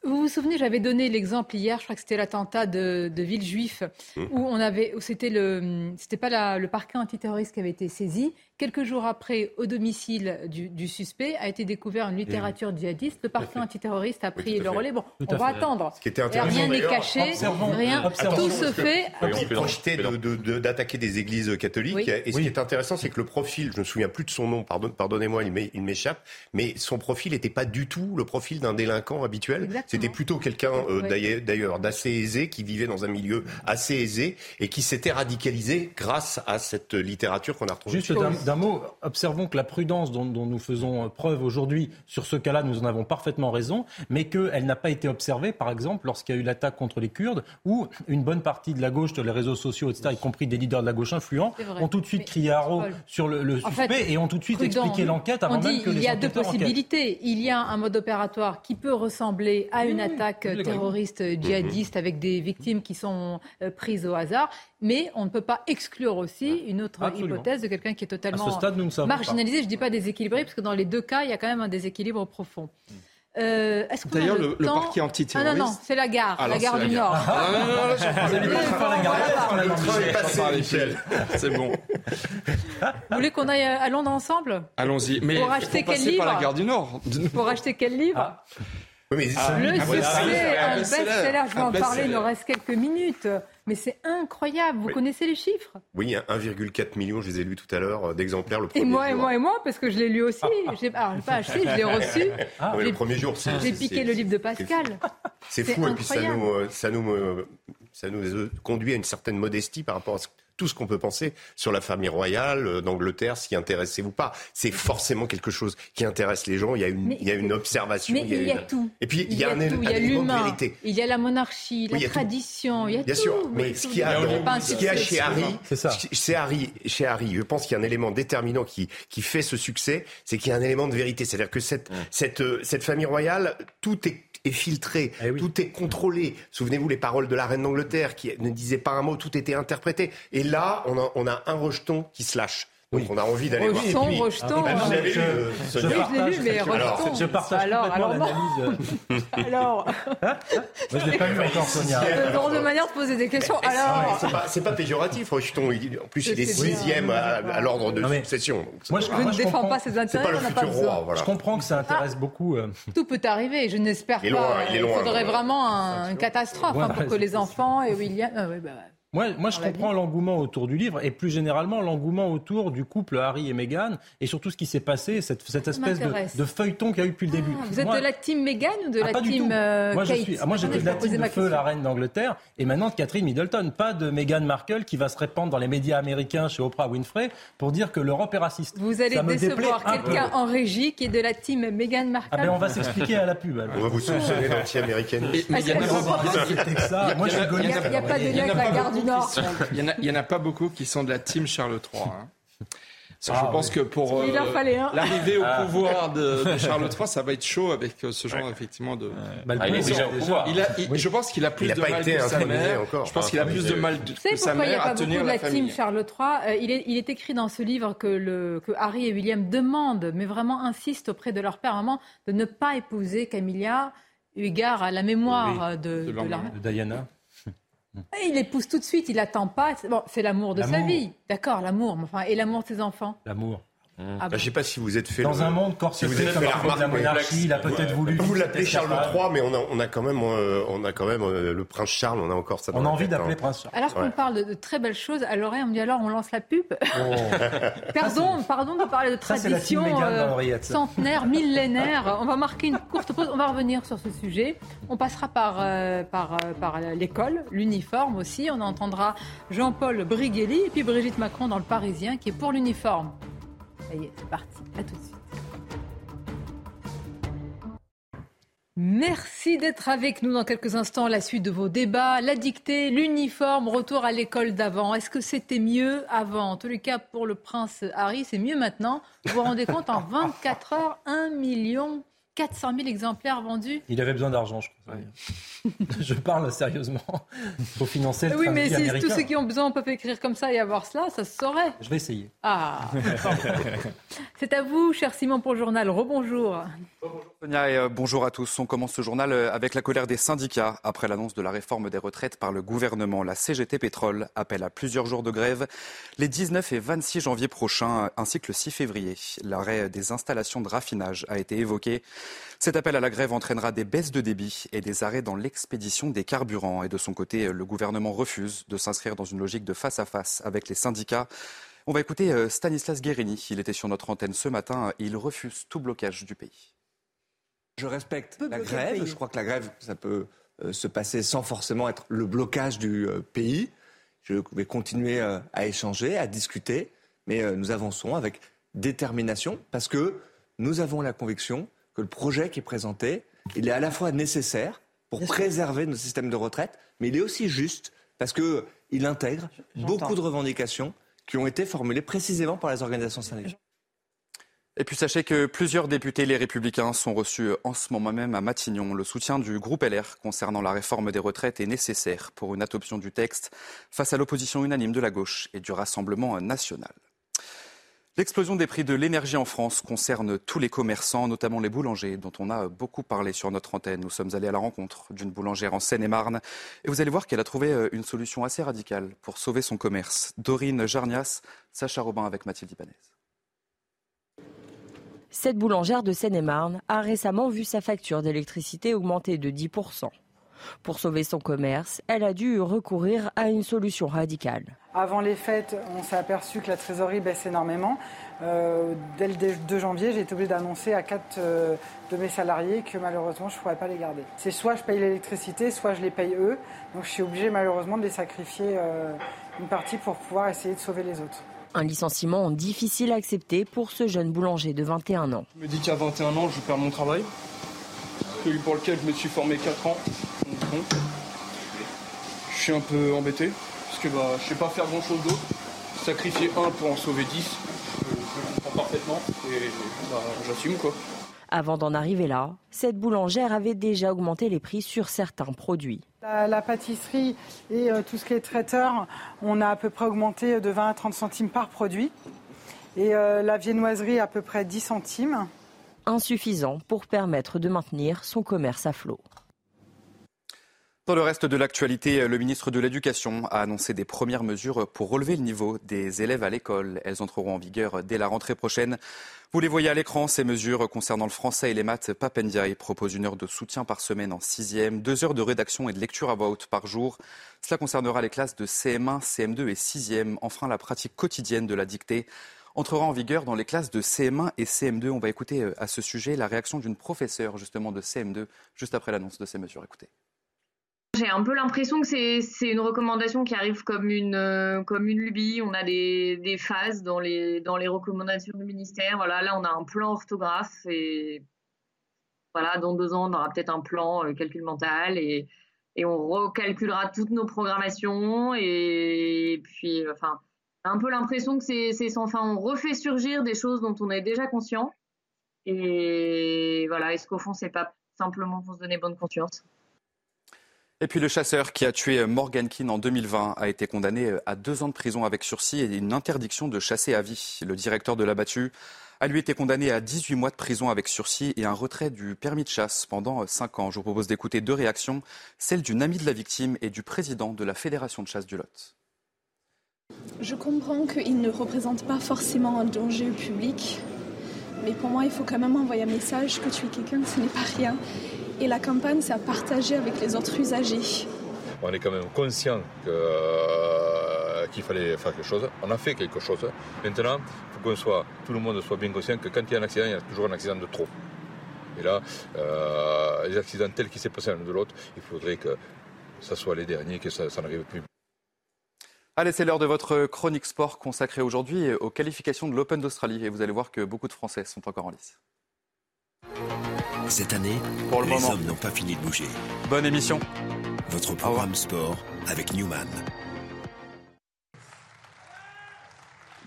vous vous souvenez, j'avais donné l'exemple hier, je crois que c'était l'attentat de, de Villejuif, hum. où on avait, c'était le, c'était pas le parquet antiterroriste qui avait été saisi, Quelques jours après, au domicile du, du suspect, a été découvert une littérature djihadiste. Le parti antiterroriste a pris le relais. Bon, on va attendre. Ce qui était intéressant, rien n'est caché, rien, tout se fait. Il projetait d'attaquer de, de, des églises catholiques. Et ce qui est intéressant, c'est que le profil, je ne me souviens plus de son nom, pardonnez-moi, il m'échappe, mais son profil n'était pas du tout le profil d'un délinquant habituel. C'était plutôt quelqu'un euh, d'ailleurs d'assez aisé, qui vivait dans un milieu assez aisé et qui s'était radicalisé grâce à cette littérature qu'on a retrouvée d'un mot, observons que la prudence dont, nous faisons preuve aujourd'hui sur ce cas-là, nous en avons parfaitement raison, mais qu'elle n'a pas été observée, par exemple, lorsqu'il y a eu l'attaque contre les Kurdes, où une bonne partie de la gauche, sur les réseaux sociaux, etc., y compris des leaders de la gauche influents, ont tout de suite crié à rôle sur le, suspect et ont tout de suite expliqué l'enquête avant dit, même que les Il y a deux possibilités. Il y a un mode opératoire qui peut ressembler à une attaque terroriste mhm. djihadiste avec des victimes qui sont euh, prises au hasard mais on ne peut pas exclure aussi une autre hypothèse de quelqu'un qui est totalement marginalisé. Je ne dis pas déséquilibré, parce que dans les deux cas, il y a quand même un déséquilibre profond. Euh, D'ailleurs, le, le, parquet antiterroriste. Ah non, non, c'est la gare, la gare du Nord. Ah, non, non, non, C'est bon. Vous voulez qu'on aille à Londres ensemble Allons-y. Mais pour acheter quel livre par la gare du Nord. Pour acheter quel livre ah. Oui, mais ah, le succès, un best-seller, je vais en parler, il nous reste quelques minutes. Mais c'est incroyable, vous connaissez les chiffres? Oui, 1,4 million, je les ai lus tout à l'heure, euh, d'exemplaires le premier et moi, jour. Et moi, et moi, parce que je l'ai lu aussi. *laughs* J'ai pas acheté, je l'ai reçu. Ah, oui, le premier jour, c'est... J'ai piqué le livre de Pascal. C'est fou, et puis ça nous, euh, ça, nous, euh, ça nous conduit à une certaine modestie par rapport à ce tout ce qu'on peut penser sur la famille royale euh, d'Angleterre, s'y intéresser ou pas. C'est forcément quelque chose qui intéresse les gens. Il y a une, il y a une observation. Mais il y a, tout. Et puis il y a, un, tout. Il y a l'humain. Il y a la monarchie, la tradition. Il y a Bien tout. sûr. Mais ce qu'il y a, ce qu'il y a chez Harry, c'est Harry, chez Harry, je pense qu'il y a un élément déterminant qui, qui fait ce succès, c'est qu'il y a un élément de vérité. C'est-à-dire que cette, cette, euh, cette famille royale, tout est est filtré, eh tout est contrôlé. Souvenez-vous les paroles de la reine d'Angleterre qui ne disait pas un mot, tout était interprété. Et là, on a, on a un rejeton qui se lâche. Donc on a envie d'aller voir. Rejeton, rejeton. Ah, vous l'avez lu, euh, Je, je l'ai lu, mais rejeton. Je partage alors, alors, l'analyse. *laughs* alors. Moi, je l'ai pas lu encore, *laughs* Sonia. Dans de manière de poser des questions. Alors. C'est pas, pas péjoratif, rejeton. En plus, il est sixième à, l'ordre de succession. Moi, je, ne défends pas ses intérêts. C'est pas le futur roi. Je comprends que ça intéresse ah. beaucoup. Euh, Tout peut arriver. Je n'espère pas. Il faudrait vraiment une catastrophe hein, pour que les enfants et William. Ah moi, moi je comprends l'engouement autour du livre et plus généralement l'engouement autour du couple Harry et Meghan et surtout ce qui s'est passé, cette, cette espèce de, de, feuilleton qu'il y a eu depuis le début. Ah, vous êtes de la team Meghan ou de ah, la team euh, moi, Kate je suis, ah, Moi, j'étais de la team de feu, la reine d'Angleterre, et maintenant de Catherine Middleton, pas de Meghan Markle qui va se répandre dans les médias américains chez Oprah Winfrey pour dire que l'Europe est raciste. Vous allez décevoir quelqu'un en régie qui est de la team Meghan Markle. Ah ben, on va s'expliquer à la pub. On va vous soupçonner d'anti-américaine. Il n'y a pas de lien avec la gare du Nord il n'y en a pas beaucoup qui sont de la team Charles III. Hein. je ah, pense que pour euh, l'arrivée au ah. pouvoir de, *laughs* Charles III, ça va être chaud avec euh, ce genre effectivement de. Bah, il est déjà au pouvoir. Je pense qu'il a plus de mal que sa mère. Encore. Je pense qu'il a plus de mal que sa mère à tenir la famille. de la team Charles III. Euh, il, est, il est écrit dans ce livre que, le, que Harry et William demandent, mais vraiment insistent auprès de leur père, maman, de ne pas épouser Camilla, eu égard à la mémoire de, de Diana. Il épouse tout de suite, il n'attend pas. C'est l'amour de sa vie. D'accord, l'amour. Enfin, et l'amour de ses enfants L'amour. Ah bah, je ne sais pas si vous êtes fait dans un monde corseté si comme la, la monarchie, il a peut-être voulu. Vous l'appelez Charles III, mais on a, on a quand même, euh, on a quand même euh, le prince Charles. On a encore ça. on a envie d'appeler hein. prince Charles. Alors qu'on parle de, très belles choses, à l'oreille, on me dit alors on lance la pub. Oh. *laughs* pardon, pardon de parler de tradition euh, centenaire, *laughs* millénaire. On va marquer une courte pause. On va revenir sur ce sujet. On passera par par par l'école, l'uniforme aussi. On entendra Jean-Paul Briguelli et puis Brigitte Macron dans le Parisien qui est pour l'uniforme. Ça y est, c'est parti. À tout de suite. Merci d'être avec nous dans quelques instants. La suite de vos débats, la dictée, l'uniforme, retour à l'école d'avant. Est-ce que c'était mieux avant? En tous les cas, pour le prince Harry, c'est mieux maintenant. Vous vous rendez compte, en 24 heures, 1 million 400 000 exemplaires vendus. Il avait besoin d'argent, je crois. *laughs* je parle sérieusement. *laughs* pour financer le Oui, mais si tous ceux qui ont besoin peuvent écrire comme ça et avoir cela, ça se saurait. Je vais essayer. Ah *laughs* C'est à vous, cher Simon, pour le journal. Rebonjour. Bonjour Sonia et euh, bonjour à tous. On commence ce journal euh, avec la colère des syndicats après l'annonce de la réforme des retraites par le gouvernement. La CGT Pétrole appelle à plusieurs jours de grève les 19 et 26 janvier prochains ainsi que le 6 février. L'arrêt des installations de raffinage a été évoqué. Cet appel à la grève entraînera des baisses de débit et des arrêts dans l'expédition des carburants. Et de son côté, le gouvernement refuse de s'inscrire dans une logique de face à face avec les syndicats. On va écouter euh, Stanislas Guérini. Il était sur notre antenne ce matin et il refuse tout blocage du pays. Je respecte la grève. Je crois que la grève, ça peut euh, se passer sans forcément être le blocage du euh, pays. Je vais continuer à échanger, à discuter, mais nous avançons avec détermination parce que nous avons la conviction que le projet qui est présenté, il est à la fois nécessaire pour préserver nos systèmes de retraite, mais il est aussi juste parce qu'il intègre beaucoup de revendications qui ont été formulées précisément par les organisations syndicales. Et puis sachez que plusieurs députés les républicains sont reçus en ce moment même à Matignon. Le soutien du groupe LR concernant la réforme des retraites est nécessaire pour une adoption du texte face à l'opposition unanime de la gauche et du Rassemblement national. L'explosion des prix de l'énergie en France concerne tous les commerçants, notamment les boulangers, dont on a beaucoup parlé sur notre antenne. Nous sommes allés à la rencontre d'une boulangère en Seine-et-Marne et vous allez voir qu'elle a trouvé euh, une solution assez radicale pour sauver son commerce. Dorine Jarnias, Sacha Robin avec Mathilde Ibanez. Cette boulangère de Seine-et-Marne a récemment vu sa facture d'électricité augmenter de 10%. Pour sauver son commerce, elle a dû recourir à une solution radicale. Avant les fêtes, on s'est aperçu que la trésorerie baisse énormément. Euh, dès le 2 janvier, j'ai été obligé d'annoncer à quatre euh, de mes salariés que malheureusement je ne pourrais pas les garder. C'est soit je paye l'électricité, soit je les paye eux. Donc je suis obligé malheureusement de les sacrifier euh, une partie pour pouvoir essayer de sauver les autres. Un licenciement difficile à accepter pour ce jeune boulanger de 21 ans. Je me dis qu'à 21 ans, je perds mon travail, celui pour lequel je me suis formé 4 ans. Je suis un peu embêté, parce que bah, je ne sais pas faire grand chose d'autre. Sacrifier un pour en sauver 10, je, comprends parfaitement et bah, j'assume quoi. Avant d'en arriver là, cette boulangère avait déjà augmenté les prix sur certains produits. La, pâtisserie et euh, tout ce qui est traiteur, on a à peu près augmenté de 20 à 30 centimes par produit. Et euh, la viennoiserie à peu près 10 centimes. Insuffisant pour permettre de maintenir son commerce à flot. Dans le reste de l'actualité, le ministre de l'Éducation a annoncé des premières mesures pour relever le niveau des élèves à l'école. Elles entreront en vigueur dès la rentrée prochaine. Vous les voyez à l'écran, ces mesures concernant le français et les maths. Papendiaï propose une heure de soutien par semaine en sixième, deux heures de rédaction et de lecture à voix haute par jour. Cela concernera les classes de CM1, CM2 et 6e. Enfin, la pratique quotidienne de la dictée entrera en vigueur dans les classes de CM1 et CM2. On va écouter euh, à ce sujet la réaction d'une professeure justement de CM2 juste après l'annonce de ces mesures. Écoutez. J'ai un peu l'impression que c'est une recommandation qui arrive comme une, euh, comme une lubie. On a des, phases dans les, dans les recommandations du ministère. Voilà, là, on a un plan orthographe et voilà, dans deux ans, on aura peut-être un plan euh, calcul mental et, et, on recalculera toutes nos programmations. Et, puis, enfin, j'ai un peu l'impression que c'est sans fin. On refait surgir des choses dont on est déjà conscient. Et voilà, est-ce qu'au fond, c'est pas simplement pour se donner bonne conscience? Et puis le chasseur qui a tué Morgan Keane en 2020 a été condamné à deux ans de prison avec sursis et une interdiction de chasser à vie. Le directeur de l'abattu a lui été condamné à 18 mois de prison avec sursis et un retrait du permis de chasse pendant cinq ans. Je vous propose d'écouter deux réactions, celle d'une amie de la victime et du président de la Fédération de chasse du Lot. Je comprends qu'il ne représente pas forcément un danger public, mais pour moi, il faut quand même envoyer un message que tuer quelqu'un, ce n'est pas rien. Et la campagne, c'est à partager avec les autres usagers. On est quand même conscient euh, qu'il fallait faire quelque chose. On a fait quelque chose. Maintenant, il faut que soit, tout le monde soit bien conscient que quand il y a un accident, il y a toujours un accident de trop. Et là, euh, les accidents tels qu'ils s'est passé l'un de l'autre, il faudrait que ça soit les derniers, que ça, n'arrive plus. Allez, c'est l'heure de votre chronique sport consacrée aujourd'hui aux qualifications de l'Open d'Australie. Et vous allez voir que beaucoup de Français sont encore en lice. Cette année, Pour le les hommes n'ont pas fini de bouger. Bonne émission. Votre programme sport avec Newman.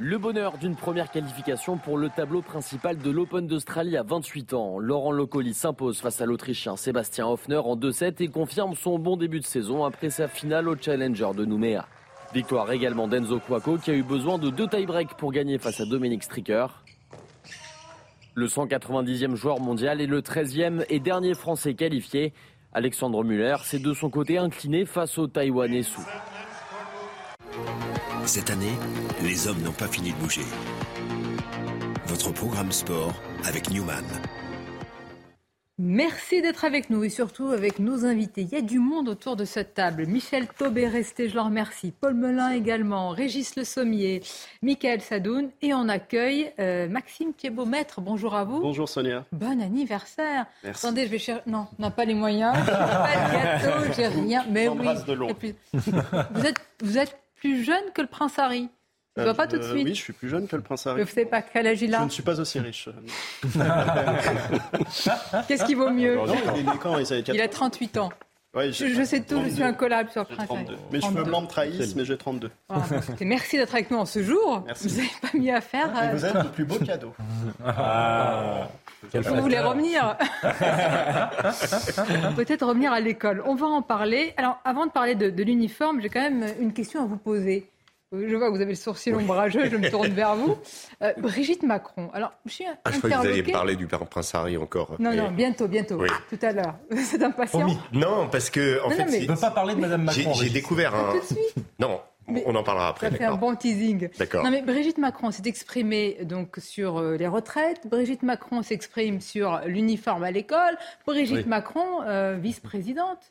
Le bonheur d'une première qualification pour le tableau principal de l'Open d'Australie à 28 ans. Laurent Locoli s'impose face à l'Autrichien Sébastien Hoffner en 2-7 et confirme son bon début de saison après sa finale au Challenger de Nouméa. Victoire également d'Enzo Cuoco qui a eu besoin de deux tie-breaks pour gagner face à Dominique Stricker. Le 190e joueur mondial et le 13e et dernier Français qualifié. Alexandre Muller s'est de son côté incliné face au Taïwanais Su. Cette année, les hommes n'ont pas fini de bouger. Votre programme sport avec Newman. Merci d'être avec nous et surtout avec nos invités. Il y a du monde autour de cette table. Michel Taube est resté, je le remercie. Paul Melun également, Régis Le Sommier, Michael Sadoun et on accueille euh, Maxime Thiebaud-Maître. Bonjour à vous. Bonjour Sonia. Bon anniversaire. Merci. Attendez, je vais chercher. Non, on n'a pas les moyens. pas de gâteau, j'ai rien. *laughs* Mais oui. Vous êtes, vous êtes plus jeune que le prince Harry. Je vois pas tout de suite. Oui, je suis plus jeune que le prince Harry. Vous ne savez pas quel âge il a Je ne suis pas aussi riche. *laughs* Qu'est-ce qui vaut mieux il, a 38 ans. je, sais tout, je suis incollable sur le principe. Mes cheveux blancs me trahissent, mais j'ai 32. Ah, merci d'être avec nous en ce jour. Merci. Vous n'avez pas mieux à faire. Vous êtes le plus beau cadeau. Ah. Vous voulez revenir *laughs* Peut-être revenir à l'école. On va en parler. Alors, avant de parler de, de l'uniforme, j'ai quand même une question à vous poser. Je vois que vous avez le sourcil ombrageux, je me tourne vers vous. *laughs* Euh, Brigitte Macron. Alors, je suis ah, je crois que vous alliez parler du prince Harry encore. Non, non, bientôt, bientôt. Tout à l'heure. *laughs* C'est impatient. Non, parce que, en fait. mais... ne pas parler de Madame Macron. J'ai découvert un. Tout de suite. *laughs* Non, on en parlera après. Ça fait un bon teasing. D'accord. Non, mais Brigitte Macron s'est exprimée donc sur euh, les retraites. Brigitte Macron s'exprime sur l'uniforme à l'école. Brigitte Macron, euh, vice-présidente.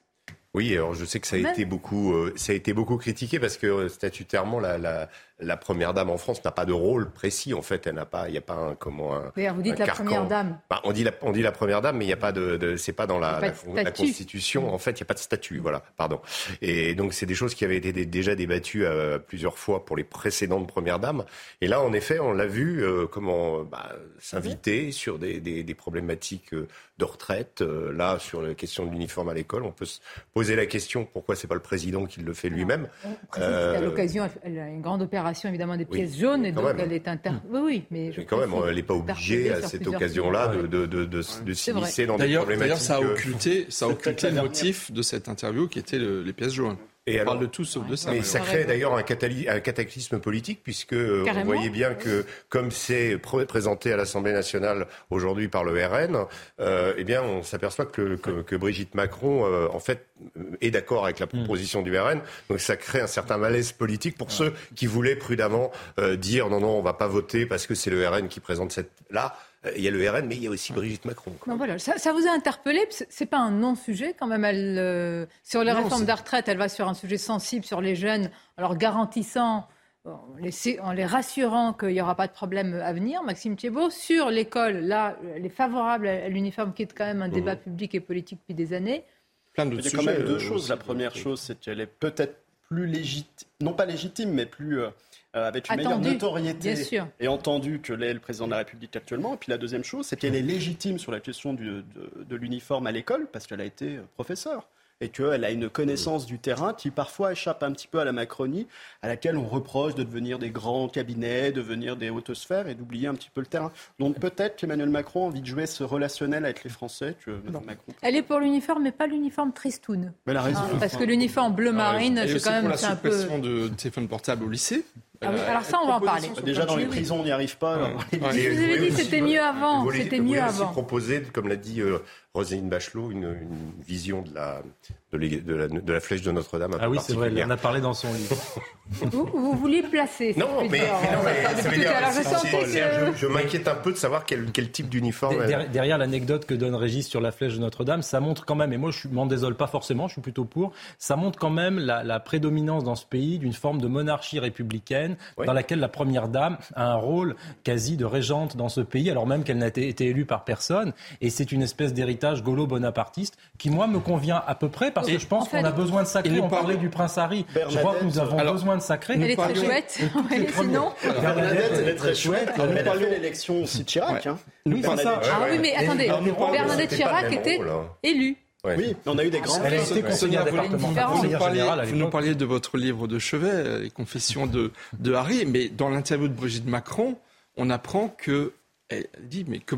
Oui, alors je sais que ça a été beaucoup, euh, ça a été beaucoup critiqué parce que euh, statutairement la, la, la première dame en France n'a pas de rôle précis. En fait, elle n'a pas, il n'y a pas un comment un. vous dites la première dame. Bah, on dit la, on dit la première dame, mais il n'y a pas de, de c'est pas dans la, la, Constitution. En fait, il n'y a pas de statut. Voilà, pardon. Et donc c'est des choses qui avaient été déjà débattues euh, plusieurs fois pour les précédentes premières dames. Et là, en effet, on l'a vu euh, comment bah, s'inviter sur des, des, des problématiques euh, de retraite. là, sur la question de l'uniforme à l'école, on peut se poser la question pourquoi c'est pas le président qui le fait lui-même? À l'occasion, elle a une grande opération évidemment des pièces jaunes et donc elle est inter... Oui, oui, mais, quand même, elle n'est pas obligée à cette occasion-là de, de, de, de, s'immiscer dans des problématiques. D'ailleurs, ça a occulté, ça a *laughs* occulté le motif de cette interview qui était les pièces jaunes. Et on parle de tout sauf de ça. Mais ça crée d'ailleurs un, un, cataclysme politique, puisque euh, on voyait bien que, comme c'est présenté à l'Assemblée nationale aujourd'hui par le RN, euh, eh bien, on s'aperçoit que, que, que, Brigitte Macron, euh, en fait, est d'accord avec la proposition du RN. Donc ça crée un certain malaise politique pour ceux qui voulaient prudemment euh, dire non, non, on va pas voter parce que c'est le RN qui présente cette là. Euh, il y a le RN, mais il y a aussi Brigitte Macron. voilà. ça, vous a interpellé C'est pas un non-sujet quand même. Elle, euh, sur les réformes de retraite, elle va sur un sujet sensible sur les jeunes, alors garantissant, en les, en les rassurant qu'il n'y aura pas de problème à venir. Maxime Thiebaud, sur l'école, là, elle est favorable à l'uniforme, qui est quand même un débat mmh. public et politique depuis des années. Plein il y a quand même deux euh, choses. La première chose, c'est qu'elle est peut-être plus légitime, non pas légitime, mais plus euh, avec une meilleure notoriété et entendu que l'est le président de la République actuellement. Et puis la deuxième chose, c'est qu'elle est légitime sur la question de, de l'uniforme à l'école parce qu'elle a été professeure et qu'elle a une connaissance du terrain qui parfois échappe un petit peu à la Macronie, à laquelle on reproche de devenir des grands cabinets, de devenir des hautes sphères et d'oublier un petit peu le terrain. Donc peut-être qu'Emmanuel Macron a envie de jouer ce relationnel avec les Français que Macron. Elle est pour l'uniforme, mais pas l'uniforme tristoun. Mais la raison. parce que l'uniforme bleu marine, c'est quand même un peu. La de téléphone portable au lycée. Ah alors ça, on va en parler. Déjà dans les prisons, on n'y arrive pas. Je vous avais dit c'était mieux avant. C'était mieux avant. proposer, comme l'a dit euh, Roselyne Bachelot, une, vision de la, de, la, flèche de Notre-Dame. Ah oui, c'est vrai, elle en a parlé dans son livre. *laughs* vous, vous vouliez placer. Non, mais, je, m'inquiète un peu de savoir quel, type d'uniforme. Derrière, l'anecdote que donne Régis sur la flèche de Notre-Dame, ça montre quand même, et moi je m'en désole pas forcément, je suis plutôt pour, ça montre quand même la, prédominance dans ce pays d'une forme de monarchie républicaine dans laquelle la première dame a un rôle quasi de régente dans ce pays, alors même qu'elle n'a été, été élue par personne. Et c'est une espèce d'héritage gaulo-bonapartiste qui, moi, me convient à peu près parce que je pense qu'on a besoin de sacré. On parlait du prince Harry. Je crois que nous avons besoin de sacré. Elle est très chouette. *laughs* Sinon. Bernadette, elle est très chouette. Nous parlions de l'élection aussi de Chirac. Oui, ça. Ah oui, mais attendez. Bernadette Chirac était élue. Oui, on a eu des grands. Elle a été conseillère départementale. Vous, nous parliez de votre livre de chevet, Les Confessions de, de Harry, mais dans l'interview de Brigitte Macron, on apprend que elle dit mais que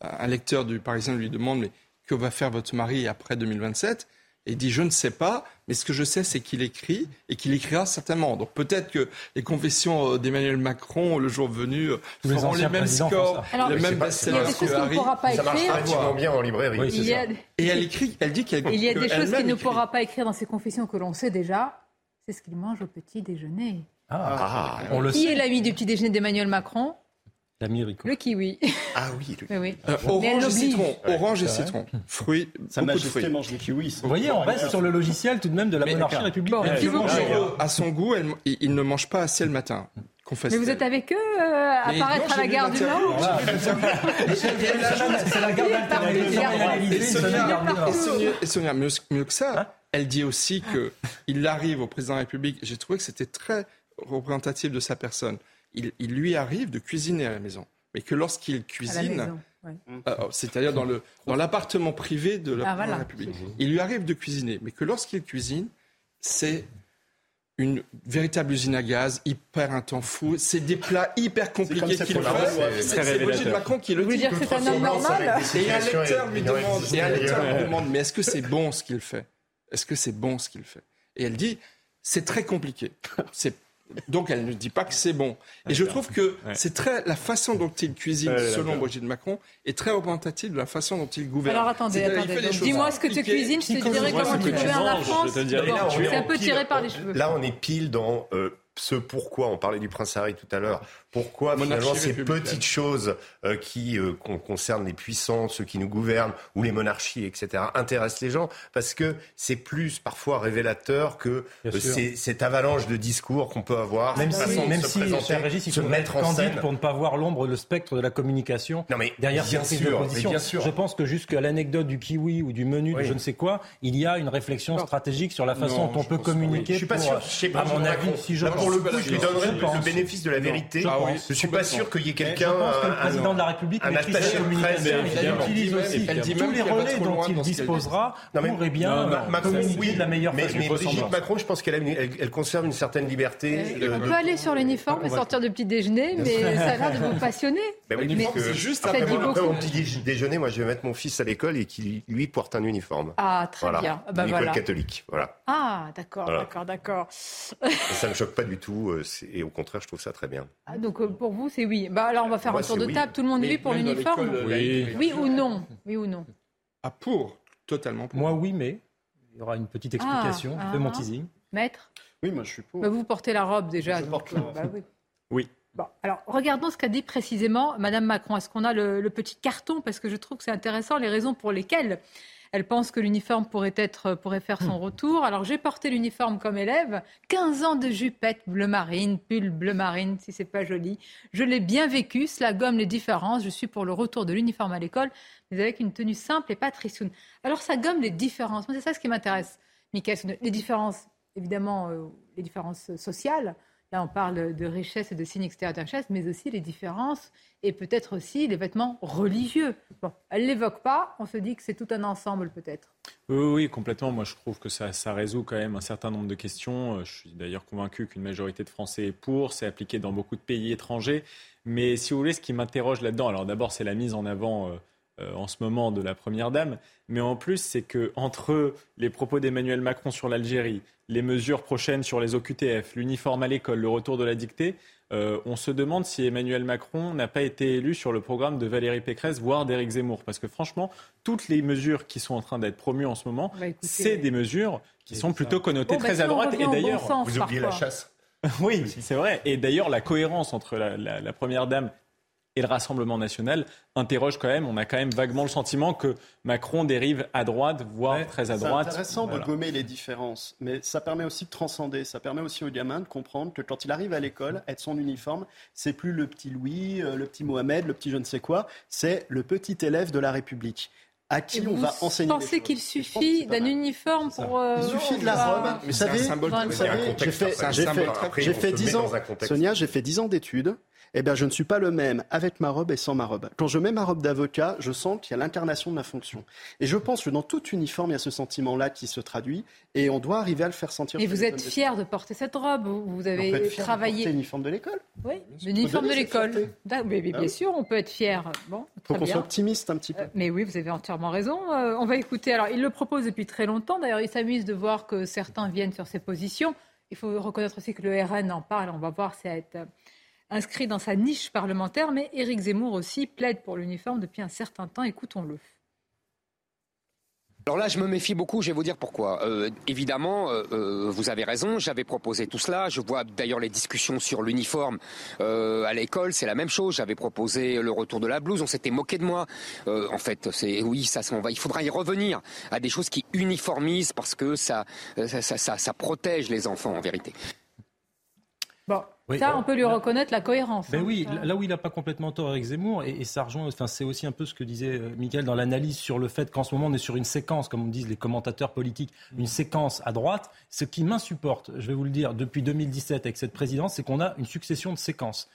un lecteur du Parisien lui demande mais que va faire votre mari après 2027 et il dit je ne sais pas, mais ce que je sais c'est qu'il écrit et qu'il écrira certainement. Donc peut-être que les confessions euh, d'Emmanuel Macron le jour venu euh, feront les mêmes scores, les mêmes best-sellers que Harry. Ça marche relativement bien en librairie. Et elle écrit, elle dit qu'elle. Il y a des choses qu'il ne pourra pas écrire dans ses confessions que l'on sait déjà. C'est ce qu'il mange au petit déjeuner. Ah, on le Qui est l'ami du petit déjeuner d'Emmanuel Macron? Le kiwi. Ah oui, le... oui, euh, orange et citron. Orange et citron. Fruits. Sa majesté mange des kiwis. Vous voyez, on reste sur le logiciel tout de même de la monarchie républicaine. à son goût, il ne mange pas assez le matin. Mais vous êtes avec eux euh, à apparaître à la gare du Nord *laughs* C'est la gare Et Sonia, mieux que ça, hein elle dit aussi qu'il arrive au président de la République. J'ai trouvé que c'était très représentatif de sa personne il, lui arrive de cuisiner à la maison. mais que lorsqu'il cuisine, euh, c'est-à-dire dans le dans l'appartement privé de la, ah, République, il lui arrive de cuisiner, mais que lorsqu'il cuisine, c'est une véritable usine à gaz, hyper un temps fou. C'est des plats hyper compliqués qu'il fait. C'est Brigitte Macron qui le dit. Vous dire que c'est un homme normal Et un lecteur lui demande, et un lecteur lui demande, mais est-ce que c'est bon ce qu'il fait? Est-ce que c'est bon ce qu'il fait? Et elle dit, c'est très compliqué. C'est donc elle ne dit pas que c'est bon. Et je trouve que c'est très la façon dont il cuisine, selon Brigitte Macron, est très représentative de la façon dont il gouverne. Alors attendez, attendez. Dis-moi ce que tu cuisines, je te dirais comment tu gouvernes la France. C'est un peu tiré par les cheveux. Là, on est pile dans euh, ce pourquoi, on parlait du prince Harry tout à l'heure, pourquoi finalement ces petites choses euh, qui euh, concernent les puissants, ceux qui nous gouvernent, ou les monarchies, etc., intéressent les gens, parce que c'est plus parfois révélateur que euh, cette avalanche de discours qu'on peut avoir, même si, même se si présenter, Régis, il se mettre en scène pour ne pas voir l'ombre, le spectre de la communication non, mais derrière bien sûr, bien sûr. Je pense que jusqu'à l'anecdote du kiwi ou du menu de je ne sais quoi, il y a une réflexion stratégique sur la façon dont on peut communiquer. Je suis pas sûr. À mon avis, si je pour le coup, je lui donnerais le bénéfice de la vérité. Je je suis pas sûr qu'il y ait quelqu'un. le président de la République, un attaché de utilise aussi tous les relais dont il disposera pour bien communiquer de la meilleure façon. Mais Brigitte Macron, je pense qu'elle conserve une certaine liberté. On peut aller sur l'uniforme et sortir de petit déjeuner, mais ça a l'air de vous passionner. C'est juste après mon petit déjeuner, moi, je vais mettre mon fils à l'école et qu'il lui porte un uniforme. Ah, très bien. Une école catholique, voilà. Ah, d'accord, d'accord, d'accord. Ça ne me choque pas du tout, euh, et au contraire, je trouve ça très bien. Ah, donc euh, pour vous, c'est oui. Bah, alors on va faire un tour de table. Tout le monde est oui pour l'uniforme oui. oui. ou non? Oui ou non? Ah, pour Totalement pour. Moi, oui, mais il y aura une petite explication. Ah, mon teasing. Maître? Oui, moi, je suis pour. Bah, vous portez la robe déjà. Je porte la robe. Bah, oui. oui. Bon, alors regardons ce qu'a dit précisément Madame Macron. Est-ce qu'on a le, le, petit carton? Parce que je trouve que c'est intéressant les raisons pour lesquelles elle pense que l'uniforme pourrait, être, pourrait faire son hmm. retour. Alors j'ai porté l'uniforme comme élève, 15 ans de jupette bleu marine, pull bleu marine, si c'est pas joli. Je l'ai bien vécu, cela gomme les différences. Je suis pour le retour de l'uniforme à l'école, mais avec une tenue simple et pas trissoune. Alors ça gomme les différences. c'est ça ce qui m'intéresse, Michael. Les différences, évidemment, euh, les différences sociales. Là, on parle de richesse et de signes extérieurs de richesse, mais aussi les différences et peut-être aussi les vêtements religieux. Bon, elle l'évoque pas, on se dit que c'est tout un ensemble peut-être. Oui, oui, complètement. Moi, je trouve que ça, ça, résout quand même un certain nombre de questions. Euh, je suis d'ailleurs convaincu qu'une majorité de Français est pour. C'est appliqué dans beaucoup de pays étrangers. Mais si vous voulez, ce qui m'interroge là-dedans, alors d'abord, c'est la mise en avant. Euh, en ce moment de la Première Dame, mais en plus, c'est que entre les propos d'Emmanuel Macron sur l'Algérie, les mesures prochaines sur les OQTF, l'uniforme à l'école, le retour de la dictée, euh, on se demande si Emmanuel Macron n'a pas été élu sur le programme de Valérie Pécresse, voire d'Éric Zemmour. Parce que franchement, toutes les mesures qui sont en train d'être promues en ce moment, bah, c'est des mesures qui sont plutôt connotées bah, très à droite. Et d'ailleurs, vous oubliez la chasse. *laughs* oui, c'est vrai. Et d'ailleurs, la cohérence entre la Première Dame et le Rassemblement national interroge quand même. On a quand même vaguement le sentiment que Macron dérive à droite, voire très à droite. C'est intéressant de gommer les différences, mais ça permet aussi de transcender. Ça permet aussi aux gamins de comprendre que quand il arrive à l'école, être son uniforme, c'est plus le petit Louis, euh, le petit Mohamed, le petit je ne sais quoi, c'est le petit élève de la République à qui on va enseigner. Vous pensez qu'il suffit d'un uniforme pour. Euh, il suffit de la robe. Vous savez, j'ai fait, 10 ans. Sonia, j'ai fait 10 ans d'études eh bien, je ne suis pas le même avec ma robe et sans ma robe. Quand je mets ma robe d'avocat, je sens qu'il y a l'incarnation de ma fonction. Et je pense que dans tout uniforme, il y a ce sentiment-là qui se traduit, et on doit arriver à le faire sentir. Et vous êtes fier de porter cette robe Vous avez travaillé. l'uniforme de l'école. Oui, l'uniforme de l'école. Mais, bien ah sûr, on peut être fier. Bon, il faut qu'on soit optimiste un petit peu. Euh, mais oui, vous avez entièrement raison. Euh, on va écouter. Alors, il le propose depuis très longtemps. D'ailleurs, il s'amuse de voir que certains viennent sur ses positions. Il faut reconnaître aussi que le RN en parle. On va voir si être inscrit dans sa niche parlementaire, mais Éric Zemmour aussi plaide pour l'uniforme depuis un certain temps. Écoutons-le. Alors là, je me méfie beaucoup, je vais vous dire pourquoi. Euh, évidemment, euh, euh, vous avez raison, j'avais proposé tout cela. Je vois d'ailleurs les discussions sur l'uniforme à l'école, c'est la même chose. J'avais proposé le retour de la blouse, on s'était moqué de moi. en fait, c'est oui, ça, va. Il faudra y revenir à des choses qui uniformisent parce que ça, ça, ça protège les enfants en vérité. Ça, on peut lui reconnaître la cohérence. Ben hein. oui, là où il n'a pas complètement tort avec Zemmour, et, ça rejoint, enfin, c'est aussi un peu ce que disait euh, Michael dans l'analyse sur le fait qu'en ce moment on est sur une séquence, comme disent les commentateurs politiques, une séquence à droite. Ce qui m'insupporte, je vais vous le dire, depuis 2017 avec cette présidence, c'est qu'on a une succession de séquences.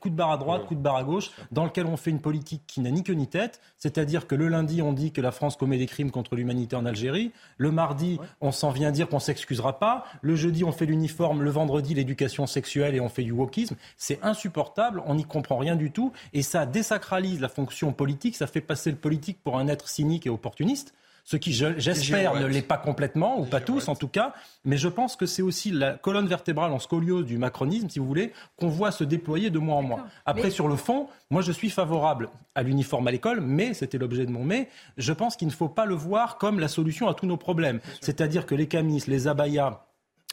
Coup de barre à droite, coup de barre à gauche, dans lequel on fait une politique qui n'a ni queue ni tête. C'est-à-dire que le lundi, on dit que la France commet des crimes contre l'humanité en Algérie. Le mardi, on s'en vient dire qu'on s'excusera pas. Le jeudi, on fait l'uniforme. Le vendredi, l'éducation sexuelle et on fait du wokisme. C'est insupportable. On n'y comprend rien du tout. Et ça désacralise la fonction politique. Ça fait passer le politique pour un être cynique et opportuniste ce qui, j'espère, ne l'est pas complètement, ou pas tous en tout cas, mais je pense que c'est aussi la colonne vertébrale en scoliose du macronisme, si vous voulez, qu'on voit se déployer de mois en mois. Après, sur le fond, moi je suis favorable à l'uniforme à l'école, mais, c'était l'objet de mon mais, je pense qu'il ne faut pas le voir comme la solution à tous nos problèmes. C'est-à-dire que les camis, les abayas,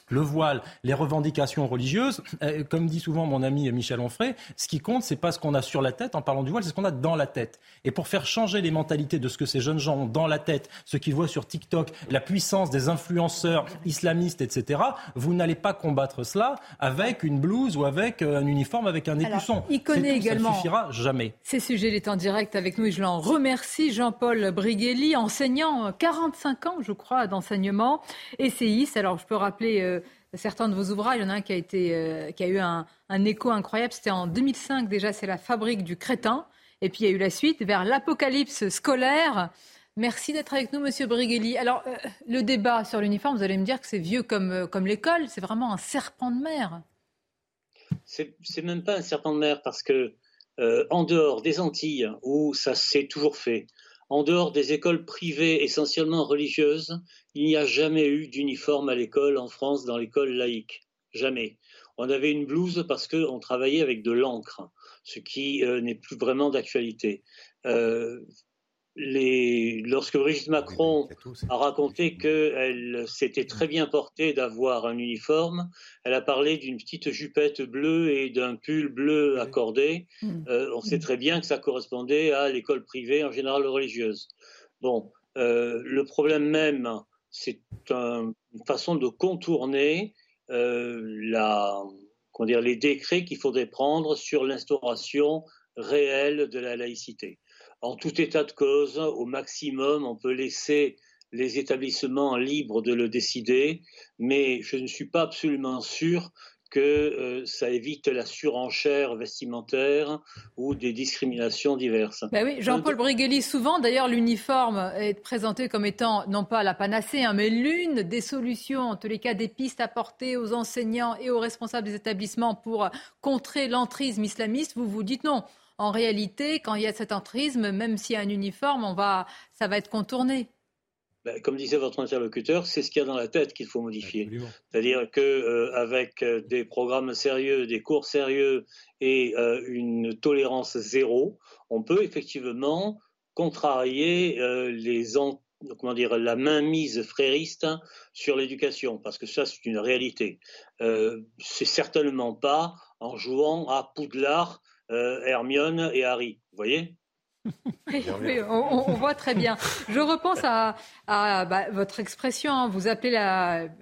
le voile, les revendications religieuses. Euh, comme dit souvent mon ami Michel Onfray, ce qui compte, c'est pas ce qu'on a sur la tête en parlant du voile, c'est ce qu'on a dans la tête. Et pour faire changer les mentalités de ce que ces jeunes gens ont dans la tête, ce qu'ils voient sur TikTok, la puissance des influenceurs islamistes, etc., vous n'allez pas combattre cela avec une blouse ou avec euh, un uniforme avec un écusson. Il connaît également. Ça suffira jamais. Ces sujets, il est en direct avec nous et je l'en remercie. Jean-Paul Briguelli, enseignant 45 ans, je crois, d'enseignement, essayiste. Alors, je peux rappeler. Certains de vos ouvrages. Il y en a un qui a, été, euh, qui a eu un, écho incroyable. C'était en 2005 déjà, c'est La fabrique du crétin. Et puis il y a eu la suite vers l'apocalypse scolaire. Merci d'être avec nous, Monsieur Brighelli. Alors, euh, le débat sur l'uniforme, vous allez me dire que c'est vieux comme, euh, comme l'école. C'est vraiment un serpent de mer. C'est même pas un serpent de mer parce que, en dehors des Antilles, où ça s'est toujours fait, en dehors des écoles privées essentiellement religieuses, il n'y a jamais eu d'uniforme à l'école en France, dans l'école laïque. Jamais. On avait une blouse parce qu'on travaillait avec de l'encre, ce qui euh, n'est plus vraiment d'actualité. Euh, lorsque Brigitte Macron a raconté qu'elle s'était très bien portée d'avoir un uniforme, elle a parlé d'une petite jupette bleue et d'un pull bleu accordé. Hmm. Euh, on sait très bien que ça correspondait à l'école privée, en général religieuse. Bon, euh, le problème même, c'est une façon de contourner euh, la, dire, les décrets qu'il faudrait prendre sur l'instauration réelle de la laïcité en tout état de cause, au maximum, on peut laisser les établissements libres de le décider, mais je ne suis pas absolument sûr que euh, ça évite la surenchère vestimentaire ou des discriminations diverses. Ben oui, Jean-Paul Briguelli, souvent d'ailleurs l'uniforme est présenté comme étant non pas la panacée, hein, mais l'une des solutions, en tous les cas des pistes apportées aux enseignants et aux responsables des établissements pour contrer l'entrisme islamiste. Vous vous dites non en réalité, quand il y a cet entrisme, même s'il y a un uniforme, on va, ça va être contourné. Ben, comme disait votre interlocuteur, c'est ce qu'il y a dans la tête qu'il faut modifier. C'est-à-dire qu'avec euh, euh, des programmes sérieux, des cours sérieux et euh, une tolérance zéro, on peut effectivement contrarier les comment dire, la mainmise frériste sur l'éducation, parce que ça, c'est une réalité. c'est certainement pas en jouant à Poudlard Hermione et Harry. Vous voyez *laughs* oui, on, voit très bien. Je repense à, bah, votre expression. Hein. vous appelez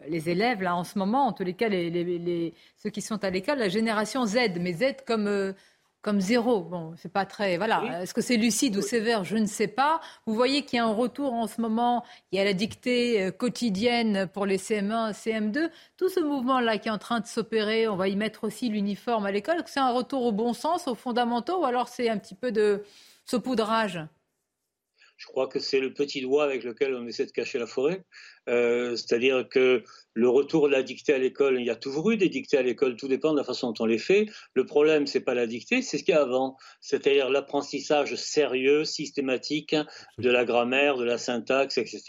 les élèves, là, en ce moment, en tous les cas, les, ceux qui sont à l'école, la génération Z. Mais Z comme euh, comme zéro. Bon, c'est pas très. Voilà. Est-ce que c'est lucide ou sévère? Je ne sais pas. Vous voyez qu'il y a un retour en ce moment. Il y a la dictée euh, quotidienne pour les CM1, CM2. Tout ce mouvement-là qui est en train de s'opérer, on va y mettre aussi l'uniforme à l'école. C'est un retour au bon sens, aux fondamentaux, ou alors c'est un petit peu de saupoudrage? Je crois que c'est le petit doigt avec lequel on essaie de cacher la forêt. Euh, c'est-à-dire que le retour de la dictée à l'école, il y a toujours eu des dictées à l'école, tout dépend de la façon dont on les fait. Le problème, c'est pas la dictée, c'est ce qu'il y a avant, c'est-à-dire l'apprentissage sérieux, systématique de la grammaire, de la syntaxe, etc.